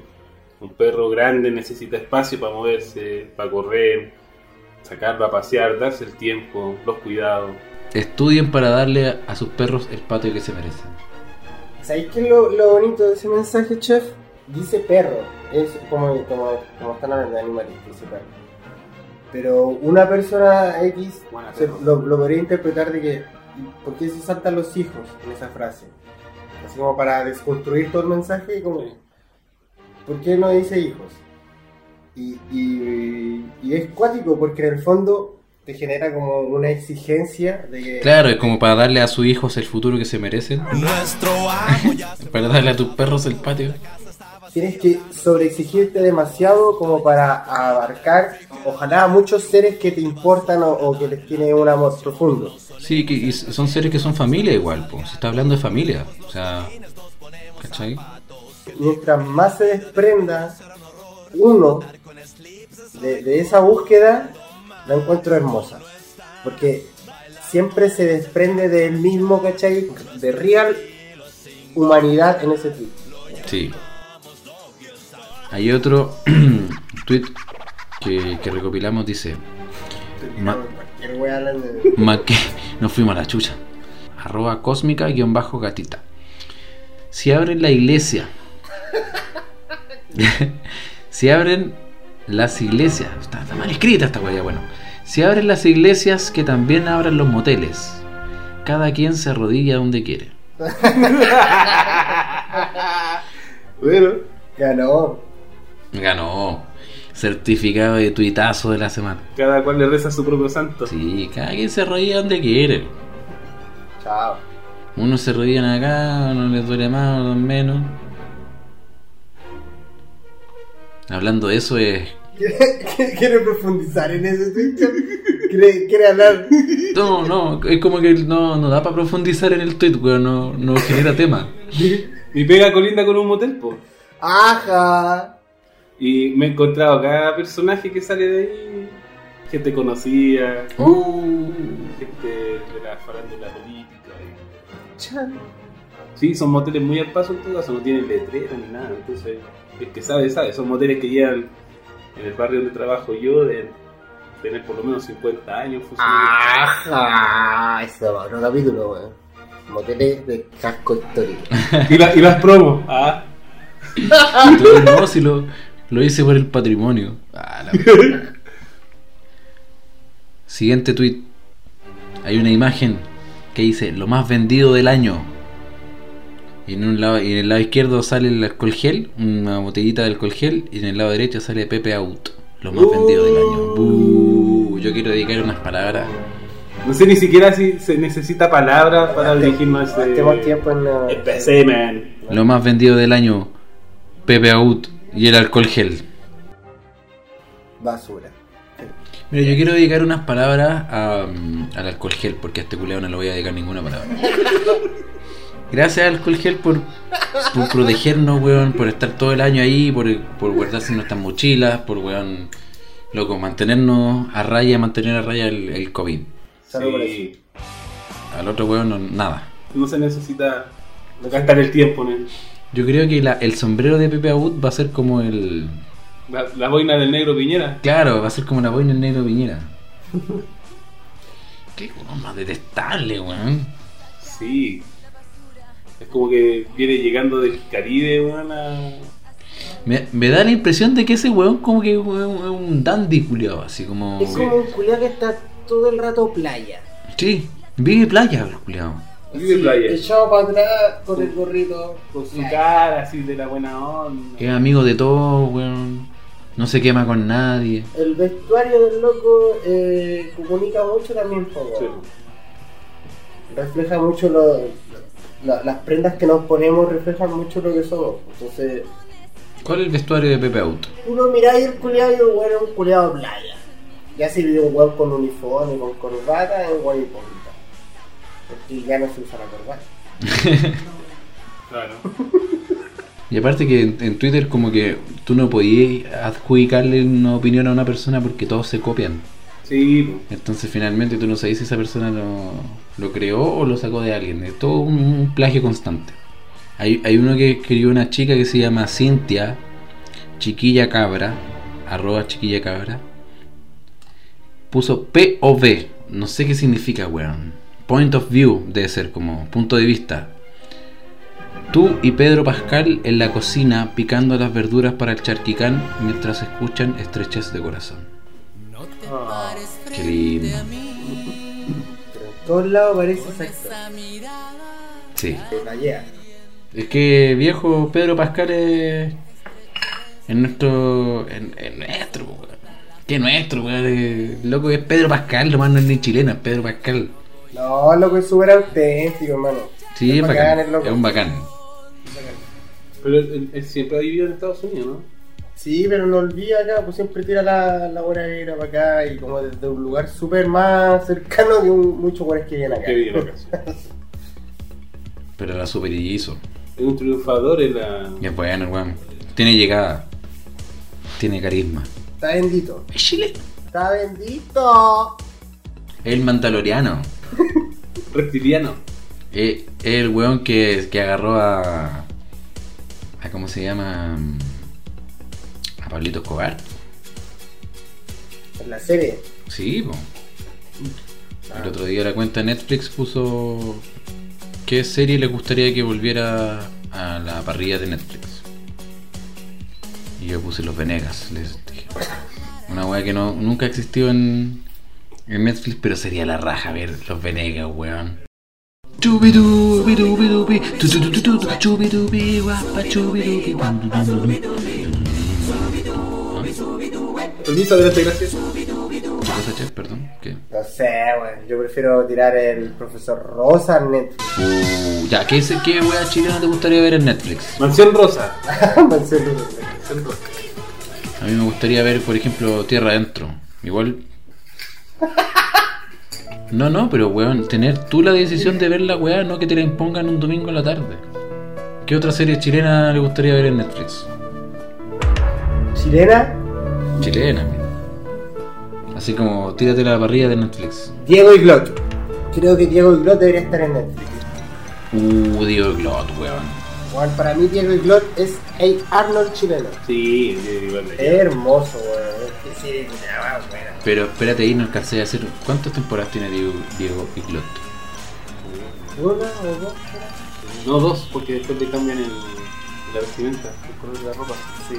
Speaker 4: Un perro grande necesita espacio para moverse, para correr, sacarlo a pasear, darse el tiempo, los cuidados.
Speaker 2: Estudien para darle a, a sus perros el patio que se merecen.
Speaker 3: ¿Sabéis qué es lo, lo bonito de ese mensaje, chef? Dice perro. Es como, como, como están hablando de animales, dice perro. Pero una persona X se- lo, lo podría interpretar de que. ¿Por qué se saltan los hijos en esa frase? Así como para desconstruir todo el mensaje y como.
Speaker 4: Sí.
Speaker 3: ¿Por qué no dice hijos? Y, y, y es cuático porque en el fondo te genera como una exigencia de que.
Speaker 2: Claro, es como para darle a sus hijos el futuro que se merecen.
Speaker 1: Nuestro amo ya [LAUGHS]
Speaker 2: Para darle a tus perros el patio.
Speaker 3: Tienes que sobreexigirte demasiado como para abarcar, ojalá, a muchos seres que te importan o, o que les tiene un amor profundo.
Speaker 2: Sí, que y son seres que son familia igual, pues. Se está hablando de familia. O sea, ¿cachai?
Speaker 3: Mientras más se desprenda uno de, de esa búsqueda, la encuentro hermosa. Porque siempre se desprende del mismo, ¿cachai? De real humanidad en ese tipo.
Speaker 2: Sí. Hay otro [CLEARS THROAT] tweet que, que recopilamos, dice... Ma- Ma que [LAUGHS] nos fuimos a la chucha. Arroba cósmica guion bajo gatita. Si abren la iglesia. [LAUGHS] si abren las iglesias. Está, está mal escrita esta wea, bueno. Si abren las iglesias, que también abran los moteles. Cada quien se arrodilla donde quiere. [LAUGHS]
Speaker 3: Bueno, ganó.
Speaker 2: Ganó. Certificado de tuitazo de la semana.
Speaker 4: Cada cual le reza a su propio santo.
Speaker 2: Sí, cada quien se arrodilla donde quiere.
Speaker 3: Chao.
Speaker 2: Unos se arrodillan acá, uno les duele más, otros menos. Hablando de eso es... [LAUGHS]
Speaker 3: ¿Quiere, quiere profundizar en ese Twitter? ¿Quiere, quiere hablar?
Speaker 2: No, no, es como que no, no da para profundizar en el tweet, weón, no, no genera tema.
Speaker 4: Mi pega colinda con un motel, po.
Speaker 3: ¡Ajá!
Speaker 4: Y me he encontrado cada personaje que sale de ahí. Gente conocida,
Speaker 2: Uh,
Speaker 4: gente de la farándula política. Sí, son moteles muy al paso en todo caso, no tienen letrero ni nada. Entonces, el que sabe, sabe. Son moteles que llevan en el barrio donde trabajo yo de tener por lo menos 50 años funcionando.
Speaker 3: ¡Ajá! Eso va, otro capítulo, weón. Moteles de casco histórico. [LAUGHS]
Speaker 4: Y, la- y las promos. Ah, [LAUGHS]
Speaker 2: no, si lo, lo hice por el patrimonio. Ah, la- [LAUGHS] Siguiente tweet. Hay una imagen que dice lo más vendido del año. Y en, un lado, y en el lado izquierdo sale el alcohol gel, una botellita de alcohol gel, y en el lado derecho sale Pepe Out, lo más vendido del año. Buh, yo quiero dedicar unas palabras.
Speaker 4: no sé ni siquiera si se necesita palabras para dirigirnos
Speaker 3: Gastemos
Speaker 4: ese.
Speaker 3: tiempo en. uh,
Speaker 4: Empecé, man.
Speaker 2: Lo más vendido del año, Pepe Out y el alcohol gel.
Speaker 3: basura.
Speaker 2: Mira, yo quiero dedicar unas palabras a, mm, al alcohol gel, porque a este culeado no le voy a dedicar ninguna palabra. [LAUGHS] Gracias al alcohol gel por, por protegernos, weón, por estar todo el año ahí, por, por guardarse nuestras mochilas, por, weón, loco, mantenernos a raya, mantener a raya el, el COVID.
Speaker 3: Salud por
Speaker 4: Sí.
Speaker 2: Al otro weón, no, nada.
Speaker 4: No se necesita gastar el tiempo en el-
Speaker 2: Yo creo que la- el sombrero de Pepe Abud va a ser como el...
Speaker 4: la, la boina del negro Piñera.
Speaker 2: Claro, va a ser como la boina del negro Piñera. [LAUGHS] Qué weón más detestable, weón.
Speaker 4: Sí. Es como que viene llegando del Caribe, weón, a...
Speaker 2: Me, me da la impresión de que ese weón como que es un dandy culiado, así como...
Speaker 3: Es como un culiao que está todo el rato playa.
Speaker 2: Sí, vive playa, el culiado.
Speaker 4: Vive
Speaker 3: Sí,
Speaker 4: playa.
Speaker 3: Echado para atrás con el gorrito.
Speaker 4: Con su cara así de la buena onda.
Speaker 2: Es amigo de todos, weón. No se quema con nadie.
Speaker 3: El vestuario del loco eh, comunica mucho también, po,
Speaker 4: Sí.
Speaker 3: refleja mucho lo, la- las prendas que nos ponemos reflejan mucho lo que somos. Entonces,
Speaker 2: ¿Cuál es el vestuario de Pepe Auto?
Speaker 3: uno mira ahí el culiado y el weón es un culiado de playa. Ya si vive un weón con uniforme, con corbata, es un weón Porque ya no se usa la corbata. [LAUGHS]
Speaker 4: Claro.
Speaker 2: Y aparte que en, en Twitter como que tú no podías adjudicarle una opinión a una persona porque todos se copian.
Speaker 4: Sí.
Speaker 2: Entonces finalmente tú no sabes si esa persona lo, lo creó o lo sacó de alguien. Es todo un, un plagio constante. Hay, hay uno que escribió una chica que se llama Cintia, chiquilla cabra, arroba chiquilla cabra. Puso POV, no sé qué significa, weón. Point of view debe ser como punto de vista. Tú y Pedro Pascal en la cocina picando las verduras para el charquicán mientras escuchan estrechez de corazón.
Speaker 4: Ah,
Speaker 2: Qué lindo.
Speaker 3: Pero en todos lados parece exacto.
Speaker 2: Sí. Es que viejo Pedro Pascal es. En nuestro. En, en nuestro, weón. Que nuestro, weón. Loco es Pedro Pascal, lo más no es ni chileno, es Pedro Pascal.
Speaker 3: No, loco es súper auténtico, hermano.
Speaker 2: Sí, es
Speaker 3: Es bacán,
Speaker 2: bacán.
Speaker 3: es loco.
Speaker 2: Es un bacán.
Speaker 4: Pero él, él siempre ha vivido en Estados Unidos, ¿no?
Speaker 3: Sí, pero no olvida acá, pues siempre tira la, la hora negra para acá y como desde un lugar súper más cercano que un- muchos lugares que vienen acá.
Speaker 4: Que acá. sí. [LAUGHS]
Speaker 2: Pero la super hizo.
Speaker 4: Es un triunfador en la.
Speaker 2: Y es bueno, weón. Tiene llegada. Tiene carisma.
Speaker 3: Está bendito.
Speaker 2: Es chileno.
Speaker 3: Está bendito.
Speaker 2: El mandaloriano. [LAUGHS]
Speaker 4: reptiliano.
Speaker 2: Es el weón que, que agarró a. a ¿Cómo se llama? A Pablito Escobar.
Speaker 3: En la serie.
Speaker 2: Sí, po. El otro día la cuenta de Netflix puso. ¿Qué serie le gustaría que volviera a la parrilla de Netflix? Y yo puse Los Venegas, les dije. Una weá que no, nunca existió en, en Netflix, pero sería la raja ver Los Venegas, weón.
Speaker 4: Permiso, adelante, gracias.
Speaker 2: ¿Qué cosa, chef? Perdón. ¿Qué?
Speaker 3: No sé, weón. Yo prefiero tirar el profesor Rosa en Netflix.
Speaker 2: Uh, ya, ¿qué, ¿qué wea chilena te gustaría ver en Netflix?
Speaker 4: Mansión Rosa. [LAUGHS]
Speaker 3: Mansión Rosa.
Speaker 4: Mansión Rosa.
Speaker 2: A mí me gustaría ver, por ejemplo, Tierra Adentro. Igual. No, no, pero weón, tener tú la decisión de ver la weá, no que te la impongan un domingo en la tarde. ¿Qué otra serie chilena le gustaría ver en Netflix?
Speaker 3: Chilena,
Speaker 2: Chilena. Así como tírate la parrilla de Netflix.
Speaker 3: Diego y Glot. Creo que Diego y Glot debería estar en Netflix.
Speaker 2: Uh, Diego Glot, weón.
Speaker 3: Weón, para mí Diego y Glot es el Arnold chileno.
Speaker 4: Sí, igual de
Speaker 3: Es hermoso, weón.
Speaker 2: Pero espérate ahí, no alcancé a hacer. ¿Cuántas temporadas tiene Diego, Diego y Glot?
Speaker 3: ¿Una o dos?
Speaker 4: No dos, porque después le cambian el, la vestimenta, el color de la ropa.
Speaker 3: Sí.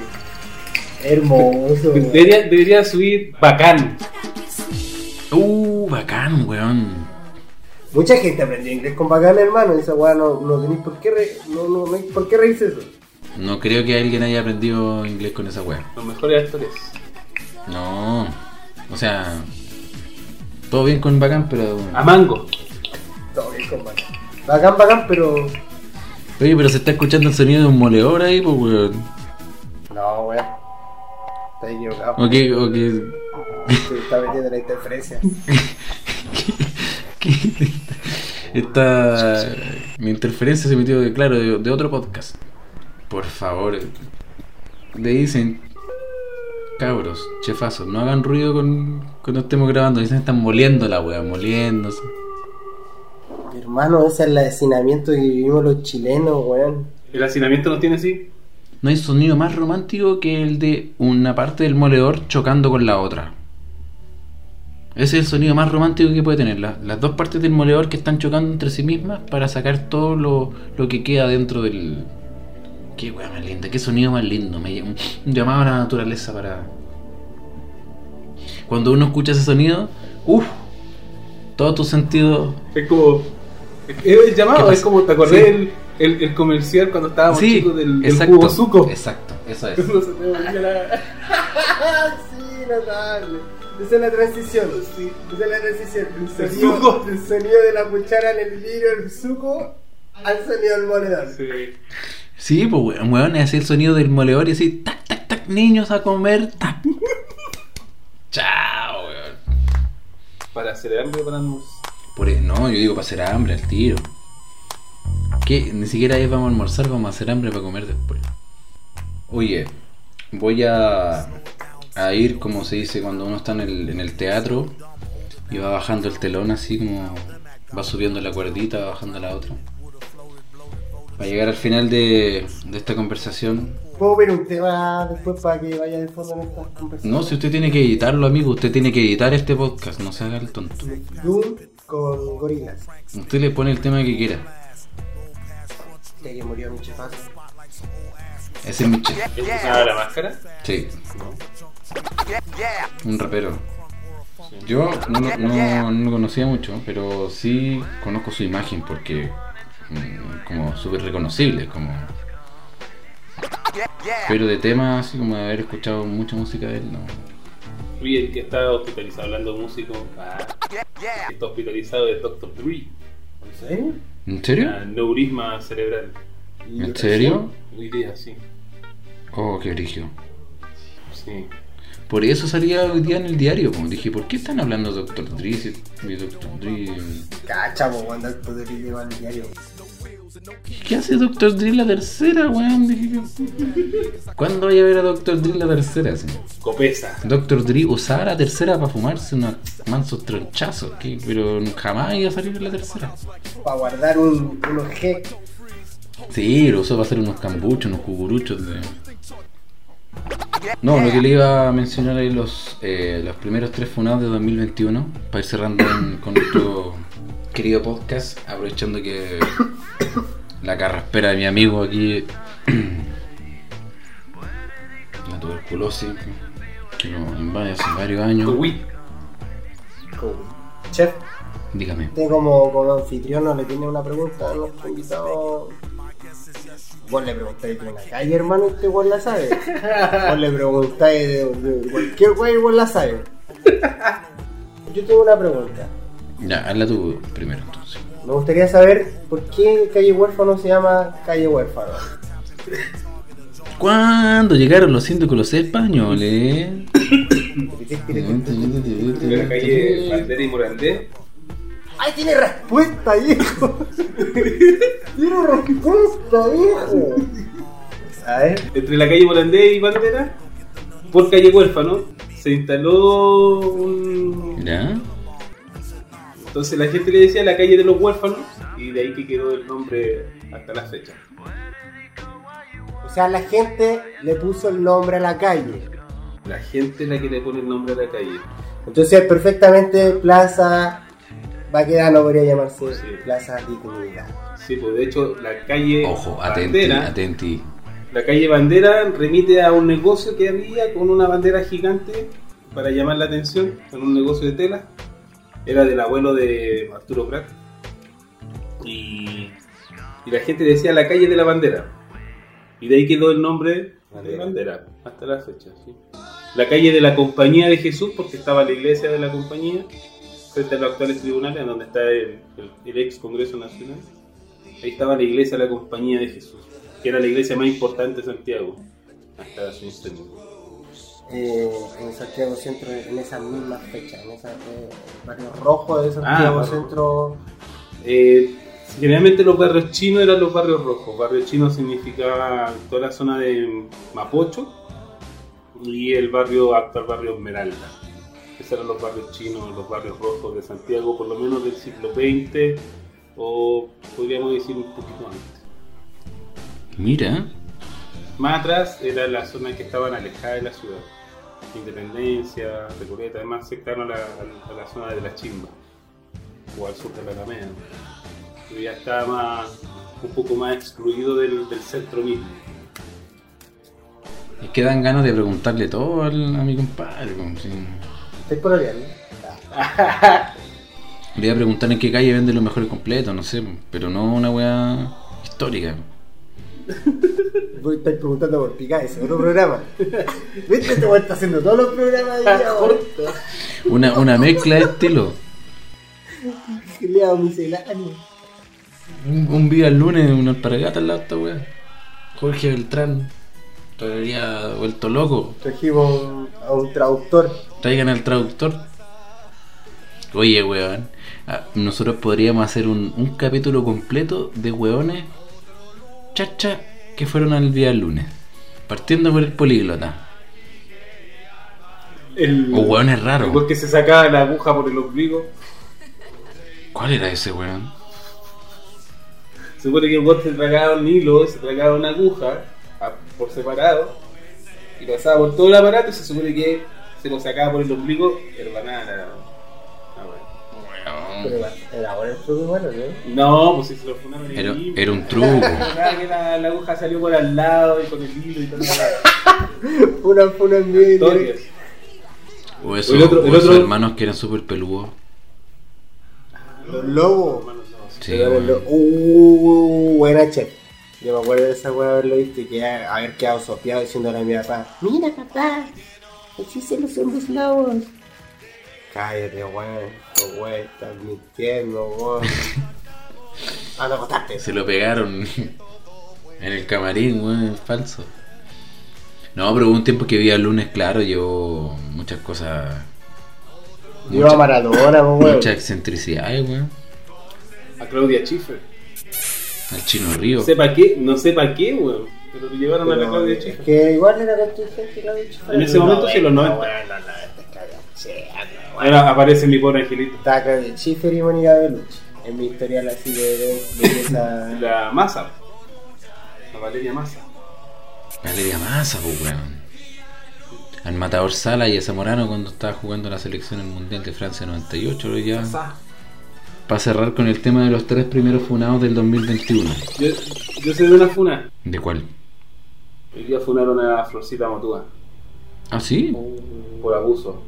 Speaker 3: Hermoso, [LAUGHS] weón.
Speaker 4: Debería, debería subir bacán.
Speaker 2: Uh, bacán, weón.
Speaker 3: Mucha gente aprendió inglés con bacán, hermano. Esa weá no, no tenéis por qué re- no, no, no hay por qué reírse eso.
Speaker 2: No creo que alguien haya aprendido inglés con esa weá.
Speaker 4: Los mejores actores.
Speaker 2: No. O sea. Todo bien con bacán, pero.
Speaker 4: A Mango.
Speaker 3: Todo bien con bacán. Bacán, bacán, pero.
Speaker 2: Oye, pero se está escuchando el sonido de un moledor ahí, pues weón.
Speaker 3: No, weón. Está equivocado.
Speaker 2: O que. O que.
Speaker 3: Se está metiendo la interferencia.
Speaker 2: que- [LAUGHS] Esta. Mi interferencia se metió, de, claro, de, de otro podcast. Por favor. Le dicen. Cabros, chefazos, no hagan ruido con, cuando estemos grabando. Dicen están moliendo la wea, moliéndose.
Speaker 3: Hermano, ese es el hacinamiento que vivimos los chilenos, weón.
Speaker 4: ¿El hacinamiento nos tiene así?
Speaker 2: No hay sonido más romántico que el de una parte del moledor chocando con la otra. Ese es el sonido más romántico que puede tener. la- las dos partes del moledor que están chocando entre sí mismas para sacar todo lo, lo que queda dentro del. Qué wea más linda, qué sonido más lindo. Me, llamado a la naturaleza para. Cuando uno escucha ese sonido, uff, todos tus sentidos.
Speaker 4: Es como. Es el llamado,
Speaker 2: ¿Qué
Speaker 4: es como, ¿te acordás
Speaker 2: Sí.
Speaker 4: el, el, el comercial cuando estábamos
Speaker 2: Sí,
Speaker 4: chicos del, del
Speaker 2: exacto.
Speaker 4: jugo suco?
Speaker 2: Exacto, eso [LAUGHS] es.
Speaker 4: No se te la- [LAUGHS]
Speaker 3: sí, notable. Esa es la transición. Sí. Esa es la transición. Del
Speaker 4: El
Speaker 3: sonido,
Speaker 4: suco.
Speaker 3: del sonido de la cuchara en el vidrio del suco al sonido del moledor.
Speaker 4: Sí.
Speaker 2: Sí, pues weón, weón, es así el sonido del moledor y así, tac, tac, tac, niños a comer, tac. Chao, weón.
Speaker 4: Para hacer hambre o para almorzar.
Speaker 2: Por e- no, yo digo para hacer hambre al tiro. ¿Qué? Ni siquiera es vamos a almorzar, vamos a hacer hambre para comer después. Oye, voy a, a ir, como se dice, cuando uno está en el, en el teatro y va bajando el telón así como va subiendo la cuerdita, va bajando la otra. Para llegar al final de, de esta conversación,
Speaker 3: ¿Puedo ver un tema después para que vaya de fondo en esta conversación?
Speaker 2: No, si usted tiene que editarlo, amigo, usted tiene que editar este podcast, no se haga el tonto.
Speaker 3: Doom con gorilas.
Speaker 2: Usted le pone el tema que quiera.
Speaker 3: Ya que murió mi chefazo.
Speaker 2: Ese es mi chef.
Speaker 4: ¿El que usaba la máscara?
Speaker 2: Sí. Un rapero. Yo no, lo- no, no lo conocía mucho, pero sí conozco su imagen porque como súper reconocible, como... Pero de temas así como de haber escuchado mucha música de él, no.
Speaker 4: Oye, el que está hospitalizado hablando de músico. Ah, el que está hospitalizado es Dr. Dre.
Speaker 3: ¿En serio?
Speaker 2: ¿En serio?
Speaker 4: Neurisma cerebral.
Speaker 2: ¿En serio?
Speaker 4: Hoy día, sí.
Speaker 2: Oh, qué origen.
Speaker 4: Sí.
Speaker 2: Por eso salía hoy día en el diario. Como dije, ¿por qué están hablando de Dr. Dre? Si mi Dr. Dre.
Speaker 3: Cachamo, cuando el poder lleva al diario.
Speaker 2: ¿Qué hace Dr. Dre la tercera, weón? Dije, ¿Cuándo vaya a ver a Dr. Dre la tercera? sí?
Speaker 4: Copesa.
Speaker 2: Dr. Dre usaba la tercera para fumarse unos mansos tronchazos, ¿qué? pero jamás iba a salir en la tercera.
Speaker 3: Para guardar un, unos G.
Speaker 2: Sí, lo usó para hacer unos cambuchos, unos cucuruchos de... No, lo que le iba a mencionar ahí los, eh, los primeros tres funados de 2021, para ir cerrando en- con nuestro querido podcast, aprovechando que la carraspera de mi amigo aquí, [CLEARS THROAT] la tuberculosis, que lo invade hace varios años.
Speaker 4: Uy.
Speaker 3: Chef,
Speaker 2: Dígame.
Speaker 3: usted como, como anfitrión no le tiene una pregunta a nuestro invitado. Vos le preguntáis de una calle, hermano, usted igual la sabe. Vos le preguntáis de, de cualquier wey, igual la sabe. Yo tengo una pregunta.
Speaker 2: Ya, hazla tú primero entonces.
Speaker 3: Me gustaría saber por qué Calle Huérfano se llama Calle Huérfano.
Speaker 2: ¿Cuándo llegaron los los españoles? [COUGHS]
Speaker 4: La calle Bandera y Morandé.
Speaker 3: ¡Ay, tiene respuesta, viejo! [LAUGHS] ¡Tiene respuesta, viejo! A ver,
Speaker 4: Entre la calle Morandé y Bandera, por calle Huérfano, se instaló un.
Speaker 2: ¿Ya?
Speaker 4: Entonces la gente le decía la calle de los huérfanos y de ahí que quedó el nombre hasta la fecha.
Speaker 3: o sea, la gente le puso el nombre a la calle.
Speaker 4: La gente es la que le pone el nombre a la calle.
Speaker 3: Entonces, perfectamente, Plaza Baquedano podría llamarse
Speaker 4: Sí.
Speaker 3: Plaza Dignidad.
Speaker 4: Sí, pues de hecho la calle
Speaker 2: Ojo, atenti,
Speaker 4: Bandera,
Speaker 2: atenti.
Speaker 4: la calle Bandera remite a un negocio que había con una bandera gigante para llamar la atención, en un negocio de tela. Era del abuelo de Arturo Prat. Y, y la gente decía la calle de la bandera. Y de ahí quedó el nombre de
Speaker 3: Bandera.
Speaker 4: bandera, hasta la fecha. sí. La calle de la Compañía de Jesús, porque estaba la iglesia de la Compañía, frente a los actuales tribunales, en donde está el, el- el ex Congreso Nacional. Ahí estaba la iglesia de la Compañía de Jesús, que era la iglesia más importante de Santiago, hasta su incendio.
Speaker 3: Eh, en Santiago Centro, en esa misma fecha, en ese barrio rojo de Santiago
Speaker 4: Ah,
Speaker 3: Centro.
Speaker 4: Eh, generalmente los barrios chinos eran los barrios rojos. Barrio chino significaba toda la zona de Mapocho y el barrio actual barrio Esmeralda. Esos eran los barrios chinos, los barrios rojos de Santiago, por lo menos del siglo XX o podríamos decir un poquito antes.
Speaker 2: Mira,
Speaker 4: Más atrás era la zona que estaban alejadas de la ciudad. Independencia, Recoleta, además cercano a la, a la zona de la Chimba o al sur de la Alameda. Pero ya estaba más, un poco más excluido del, del centro mismo.
Speaker 2: es que dan ganas de preguntarle todo al- a mi compadre. como si-
Speaker 3: Estoy por olvidar,
Speaker 2: Le iba a preguntar en qué calle venden los mejores completos, no sé, pero no una weá histórica.
Speaker 3: Voy a estar preguntando por Pica, ese otro programa. ¿Viste? Este weón está haciendo todos los programas de día.
Speaker 2: Una, una mezcla de estilo. Un, un día el lunes, una alpargata al lado de esta weá. Jorge Beltrán. Todavía vuelto loco.
Speaker 3: Trajimos a un traductor.
Speaker 2: Traigan al traductor. Oye, weón. ah, Nosotros podríamos hacer un, un capítulo completo de weones chacha que fueron al día lunes. Partiendo por el políglota.
Speaker 4: El,
Speaker 2: O weones raros.
Speaker 4: el que se sacaba la aguja por el ombligo.
Speaker 2: ¿Cuál era ese weón?
Speaker 4: Se supone que el bot se tragaba un hilo, se tragaba una aguja por separado y pasaba por todo el aparato y se supone que se lo sacaba por el ombligo la, wea.
Speaker 3: Pero era- era bueno el truco igual, ¿no?
Speaker 4: No, pues si se lo funaron en
Speaker 2: Era,
Speaker 4: el
Speaker 2: era un truco. [LAUGHS]
Speaker 4: La, la aguja salió por al lado y con el hilo y todo.
Speaker 3: Una, una en medio.
Speaker 2: O esos,
Speaker 4: El otro- el
Speaker 2: o esos
Speaker 4: otro-
Speaker 2: hermanos que eran súper peludos.
Speaker 3: Los lobos.
Speaker 4: Sí.
Speaker 3: Lo- Uh, buena chef. Yo me acuerdo de esa weá haberlo visto y que haber quedado sopeado diciéndole a mi papá: Mira, papá, existen los hombres lobos. Cállate, weón. Los weón están mintiendo, weón. [LAUGHS] Anda a acostarte.
Speaker 2: Se lo pegaron En el camarín, weón, es falso. No, pero hubo un tiempo que vi al lunes, claro, llevó muchas cosas.
Speaker 3: Yo a Maradona, weón.
Speaker 2: Muchas excentricidades, weón.
Speaker 4: A Claudia Schiffer.
Speaker 2: Al chino Río.
Speaker 4: No sé para qué, no sé para qué, weón. Pero lo llevaron a la Claudia
Speaker 3: es
Speaker 4: Schiffer.
Speaker 3: que igual era contingente Claudio Schiffer.
Speaker 4: En ese momento sí, los 90.
Speaker 3: Bueno, los 90, Claudio Schiffer, weón.
Speaker 4: Ahora aparece mi pobre angelito.
Speaker 3: Está Claudio Schiffer y Mónica Bellucci. En mi historial así de, de, de esa... [LAUGHS]
Speaker 4: La masa. La Valeria Massa.
Speaker 2: Valeria Massa, pues, weón. Al matador Sala y a Zamorano cuando estaba jugando la selección en el Mundial de Francia 98, lo ya. Para cerrar con el tema de los tres primeros funados del 2021.
Speaker 4: Yo, yo sé de una funa.
Speaker 2: ¿De cuál?
Speaker 4: Hoy día funaron a Florcita Motúa
Speaker 2: ¿Ah, sí?
Speaker 4: por abuso.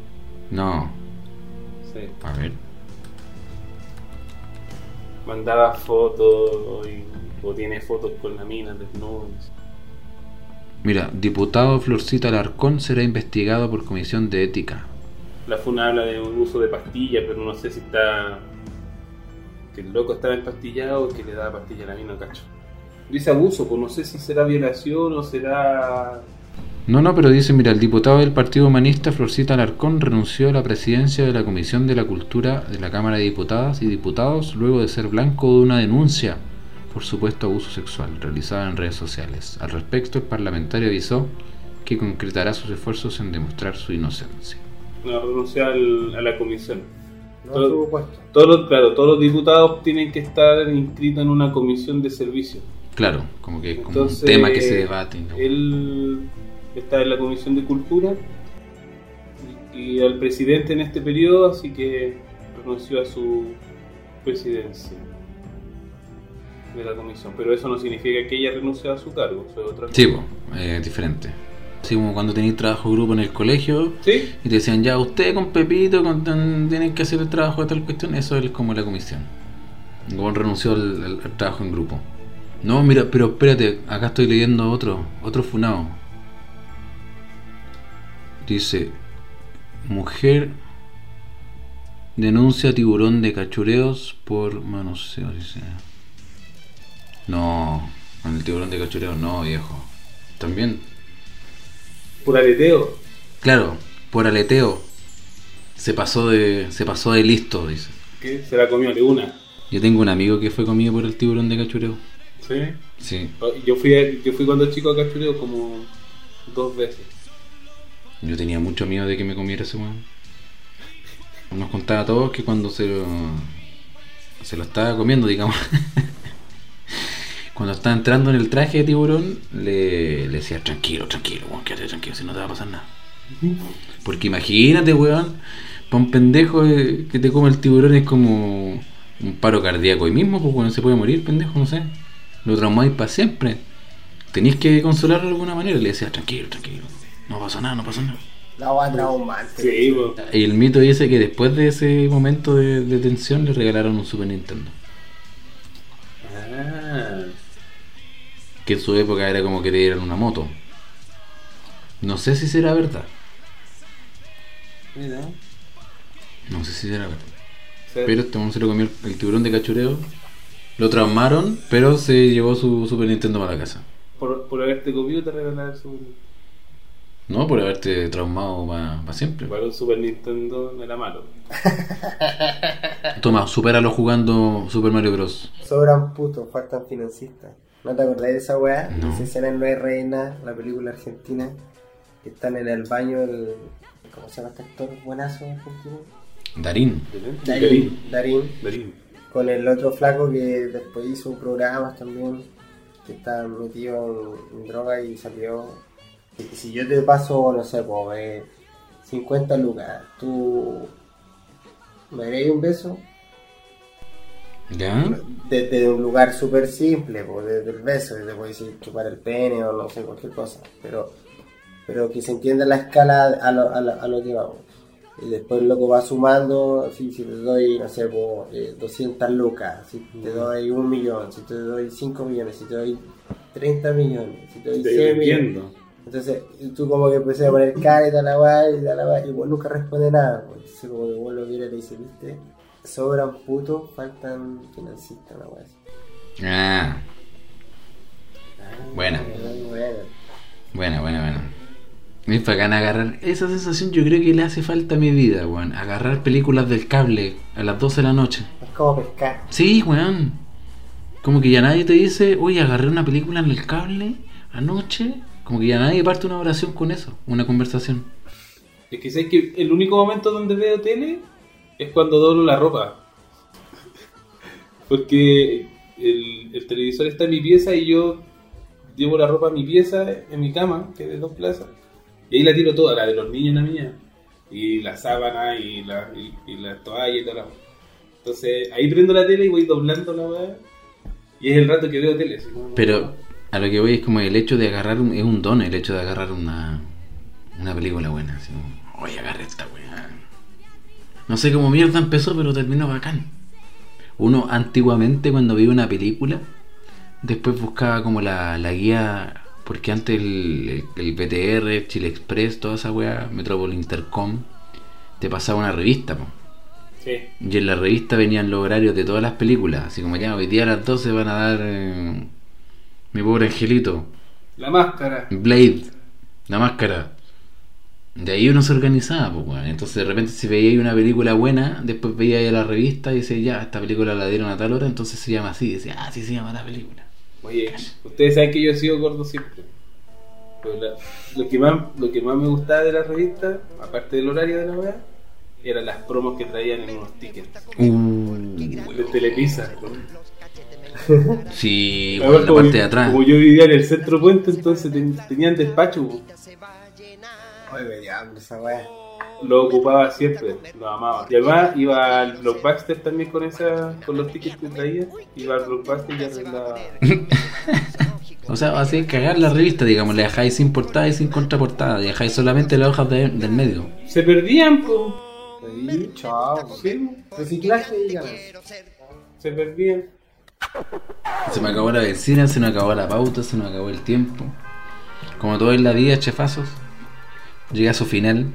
Speaker 2: No.
Speaker 4: Sí.
Speaker 2: A ver.
Speaker 4: Mandaba fotos y, o tiene fotos con la mina desnudos.
Speaker 2: Mira, diputado Florcita Alarcón será investigado por comisión de ética.
Speaker 4: La funa habla de un uso de pastillas, pero no sé si está. Que el loco estaba empastillado que le daba pastilla a la mina, cacho. Dice abuso, pues no sé si será violación o será.
Speaker 2: No, no, pero dice, mira, el diputado del Partido Humanista Florcita Alarcón renunció a la presidencia de la Comisión de la Cultura de la Cámara de Diputadas y Diputados luego de ser blanco de una denuncia por supuesto abuso sexual realizada en redes sociales. Al respecto, el parlamentario avisó que concretará sus esfuerzos en demostrar su inocencia.
Speaker 4: No, renunció al- a la comisión.
Speaker 3: No
Speaker 4: Todo-. Todos los, claro, todos los diputados tienen que estar inscritos en una comisión de servicio.
Speaker 2: Claro, como que es como
Speaker 4: Entonces,
Speaker 2: un tema que se debate. ¿no?
Speaker 4: Él está en la comisión de cultura y, y al presidente en este periodo, así que renunció a su presidencia de la comisión. Pero eso no significa que ella renuncie a su cargo, eso es otra cosa.
Speaker 2: Sí, eh, diferente. Así como cuando tenéis trabajo grupo en el colegio
Speaker 4: ¿Sí?
Speaker 2: y te decían, ya, usted con Pepito con- tienen que hacer el trabajo de tal cuestión, eso es como la comisión. Como renunció al, al- al trabajo en grupo. No, mira, pero espérate, acá estoy leyendo otro, otro funado. Dice, mujer denuncia tiburón de cachureos por manoseo, dice. No, con el tiburón de cachureos no, viejo. También
Speaker 4: Por aleteo.
Speaker 2: Claro, por aleteo. Se pasó de, se pasó de listo, dice.
Speaker 4: ¿Qué? Se la comió de una.
Speaker 2: Yo tengo un amigo que fue comido por el tiburón de cachureo.
Speaker 4: ¿Sí?
Speaker 2: Sí.
Speaker 4: Yo fui, a- yo fui cuando chico a Cachureo como dos veces.
Speaker 2: Yo tenía mucho miedo de que me comiera ese weón. Nos contaba a todos que cuando se lo, se lo estaba comiendo, digamos, [LAUGHS] cuando estaba entrando en el traje de tiburón, le, le decía, tranquilo, tranquilo, weón, quédate tranquilo, si no te va a pasar nada. Porque imagínate, weón, para un pendejo que te come el tiburón es como un paro cardíaco ahí mismo, pues weón, se puede morir, pendejo, no sé. Lo traumáis para siempre. Tenéis que consolarlo de alguna manera. Le decía, tranquilo, tranquilo, no pasa nada, no pasa nada.
Speaker 3: La agua traumante.
Speaker 4: Sí, po.
Speaker 2: Y el mito dice que después de ese momento de, de tensión le regalaron un Super Nintendo.
Speaker 4: Ah.
Speaker 2: Que en su época era como que te dieran una moto. No sé si será verdad.
Speaker 4: Mira.
Speaker 2: No sé si será verdad. Pero este hombre se lo comió el, tiburón de cachureo. Lo traumaron, pero se llevó su Super Nintendo para la casa.
Speaker 4: por, por haberte comido te regalaron su
Speaker 2: No, por haberte traumado para siempre.
Speaker 4: Igual un Super Nintendo no era malo.
Speaker 2: Toma, supéralo jugando Super Mario Bros.
Speaker 3: Sobran putos, faltan financistas. ¿No te acordás de esa weá?
Speaker 2: No.
Speaker 3: Esa escena en No hay reina, la película argentina, que están en el baño el... ¿Cómo se llama este actor buenazo argentino?
Speaker 2: Darín.
Speaker 3: Darín. Darín.
Speaker 4: Darín.
Speaker 3: Con el otro flaco que después hizo programas también, que está metido en, en droga y salió. Y si yo te paso, no sé, pues, eh, 50 lucas, ¿tú me darías un beso?
Speaker 2: ¿Ya?
Speaker 3: Desde un lugar súper simple, pues, desde el beso, desde puedes decir chupar el pene o no sé, cualquier cosa, pero, pero que se entienda la escala a lo, a lo, a lo que vamos. Y después el loco va sumando, si te doy, no sé, pues, eh, 200 lucas, si te doy un millón, si te doy 5 millones, si te doy 30 millones, si te doy
Speaker 4: Te
Speaker 3: 100 millones. Entonces y tú como que empecé a poner cara y tal y tal la weá y vos nunca responde nada. pues. Entonces como que vos lo miras y le dices, viste, sobran putos, faltan financistas, una wea. Ah.
Speaker 2: ah buena. Buena, buena, buena. Es bacán agarrar. Esa sensación yo creo que le hace falta a mi vida, weón. Agarrar películas del cable a las 12 de la noche.
Speaker 3: Es como pescar.
Speaker 2: Sí, weón. Como que ya nadie te dice, oye, agarré una película en el cable anoche. Como que ya nadie parte una oración con eso, una conversación.
Speaker 4: Es que sé que el único momento donde veo tele es cuando doblo la ropa. Porque el, el televisor está en mi pieza y yo llevo la ropa a mi pieza, en mi cama, que es de dos plazas. Y ahí la tiro toda, la de los niños la mía. Y la sábana y la, y, y la toalla y toda la... Entonces ahí prendo la tele y voy doblando la weá. Y es el rato que veo tele. si no, no-
Speaker 2: Pero a lo que voy es como el hecho de agarrar, un- es un don el hecho de agarrar una, una película buena. Así como, oye, agarré esta weá. No sé cómo mierda empezó, pero terminó bacán. Uno antiguamente cuando veía una película, después buscaba como la, la guía, porque antes el, el, el BTR, Chile Express, toda esa weá, Metrópol Intercom, te pasaba una revista, po.
Speaker 4: Sí.
Speaker 2: Y en la revista venían los horarios de todas las películas. Así como ya, hoy día a las 12 van a dar eh, Mi pobre angelito,
Speaker 4: La máscara.
Speaker 2: Blade, la máscara. De ahí uno se organizaba, pues, weón. Entonces de repente si veía una película buena, después veía ahí a la revista y decía, ya, esta película la dieron a tal hora, entonces se llama así. decía, ah, sí se llama la película.
Speaker 4: Oye, ustedes saben que yo he sido gordo siempre. Pero la- lo, que más, lo que más me gustaba de la revista, aparte del horario de la weá, eran las promos que traían en unos tickets.
Speaker 2: Uh,
Speaker 4: De Televisa.
Speaker 2: sí, [LAUGHS]
Speaker 4: Además,
Speaker 2: weón, la parte de atrás.
Speaker 4: como yo vivía en el centro puente, entonces ten- tenían despacho.
Speaker 3: Oye, esa weá.
Speaker 4: Lo ocupaba siempre, lo amaba. Y además iba al Blockbuster también con esa, con los tickets que traía. Iba al Blockbuster y arreglaba. [LAUGHS]
Speaker 2: O sea, así cagar la revista, digamos, le dejáis sin portada y sin contraportada, dejáis solamente las hojas de- del medio.
Speaker 4: Se perdían, po.
Speaker 3: Ahí, chao.
Speaker 4: Sí,
Speaker 3: Reciclaje y ganas.
Speaker 4: se perdían.
Speaker 2: Se me acabó la benzina, se me acabó la pauta, se me acabó el tiempo. Como todo en la vida, chefazos, llega a su final.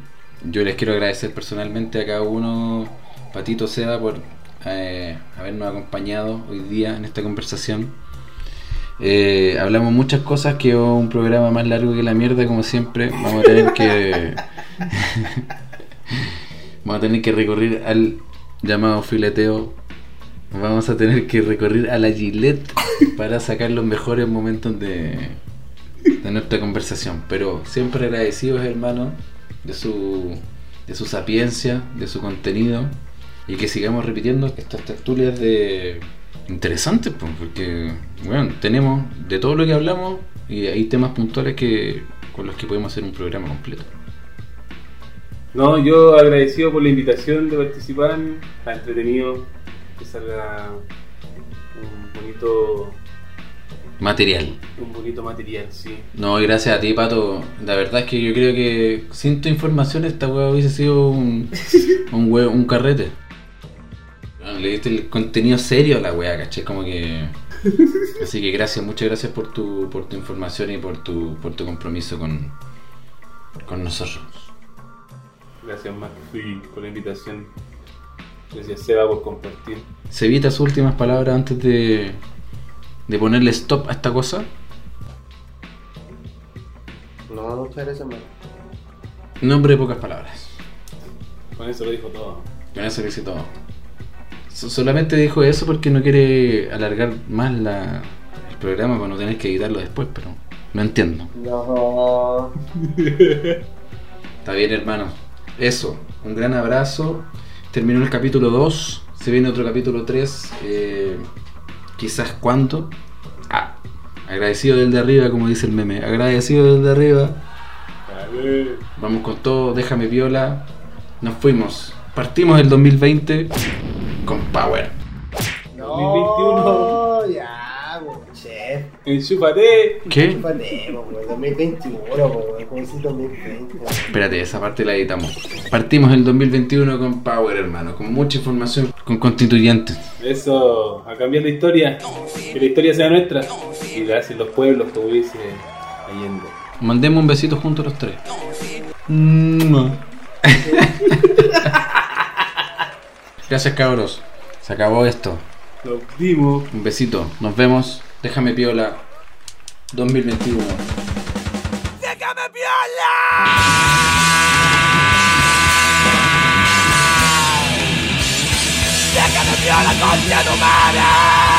Speaker 2: Yo les quiero agradecer personalmente a cada uno, Patito Seda, por eh, habernos acompañado hoy día en esta conversación. Eh, hablamos muchas cosas, quedó un programa más largo que la mierda, como siempre. Vamos a tener que. [LAUGHS] Vamos a tener que recurrir al llamado fileteo. Vamos a tener que recurrir a la Gillette para sacar los mejores momentos de, de nuestra conversación. Pero siempre agradecidos, hermano, de su, de su sapiencia, de su contenido. Y que sigamos repitiendo estas tertulias de interesantes, pues, porque bueno, tenemos de todo lo que hablamos y hay temas puntuales que con los que podemos hacer un programa completo.
Speaker 4: No, yo agradecido por la invitación de participar. Está entretenido que salga un bonito,
Speaker 2: Material.
Speaker 4: un bonito material, sí.
Speaker 2: No, y gracias a ti, Pato. La verdad es que yo creo que sin tu información esta weá hubiese sido un, [LAUGHS] un, hue- un carrete. Le diste el contenido serio a la weá, caché, como que... [LAUGHS] Así que gracias, muchas gracias por tu, por tu información y por tu, por tu compromiso con, con nosotros.
Speaker 4: Gracias más por la invitación. Gracias Seba por compartir.
Speaker 2: ¿Se evita sus últimas palabras antes de, de ponerle stop a esta cosa?
Speaker 3: No, muchas gracias, man.
Speaker 2: Nombre de pocas palabras.
Speaker 4: Con eso lo dijo todo.
Speaker 2: Con eso que hice todo. So- solamente dijo eso porque no quiere alargar más la, el programa para no tener que editarlo después, pero no entiendo.
Speaker 3: No. [LAUGHS]
Speaker 2: Está bien, hermano. Eso, un gran abrazo. Terminó el capítulo 2. Se viene otro capítulo 3. eh, quizás cuándo. Ah, agradecido del de arriba, como dice el meme. Agradecido del de arriba. Vamos con todo, déjame viola. Nos fuimos. Partimos el 2020 con Power.
Speaker 3: No, ya, po, chef.
Speaker 4: Enchúfate.
Speaker 2: ¿Qué?
Speaker 3: Chúpate, po, weón, 2021, po, weón, como decir 2020. weón.
Speaker 2: Espérate, esa parte la editamos. Partimos el 2021 con Power, hermano. Con mucha información, con constituyentes.
Speaker 4: Eso, a cambiar la historia. Que la historia sea nuestra. Y la hacen los pueblos, como dice Allende.
Speaker 2: Mandemos un besito juntos los tres. Mua. [LAUGHS] Gracias, cabros. Se acabó esto.
Speaker 4: Nos dimos.
Speaker 2: Un besito. Nos vemos. Déjame piola. 2021. Déjame piola. Déjame piola, concha tu madre.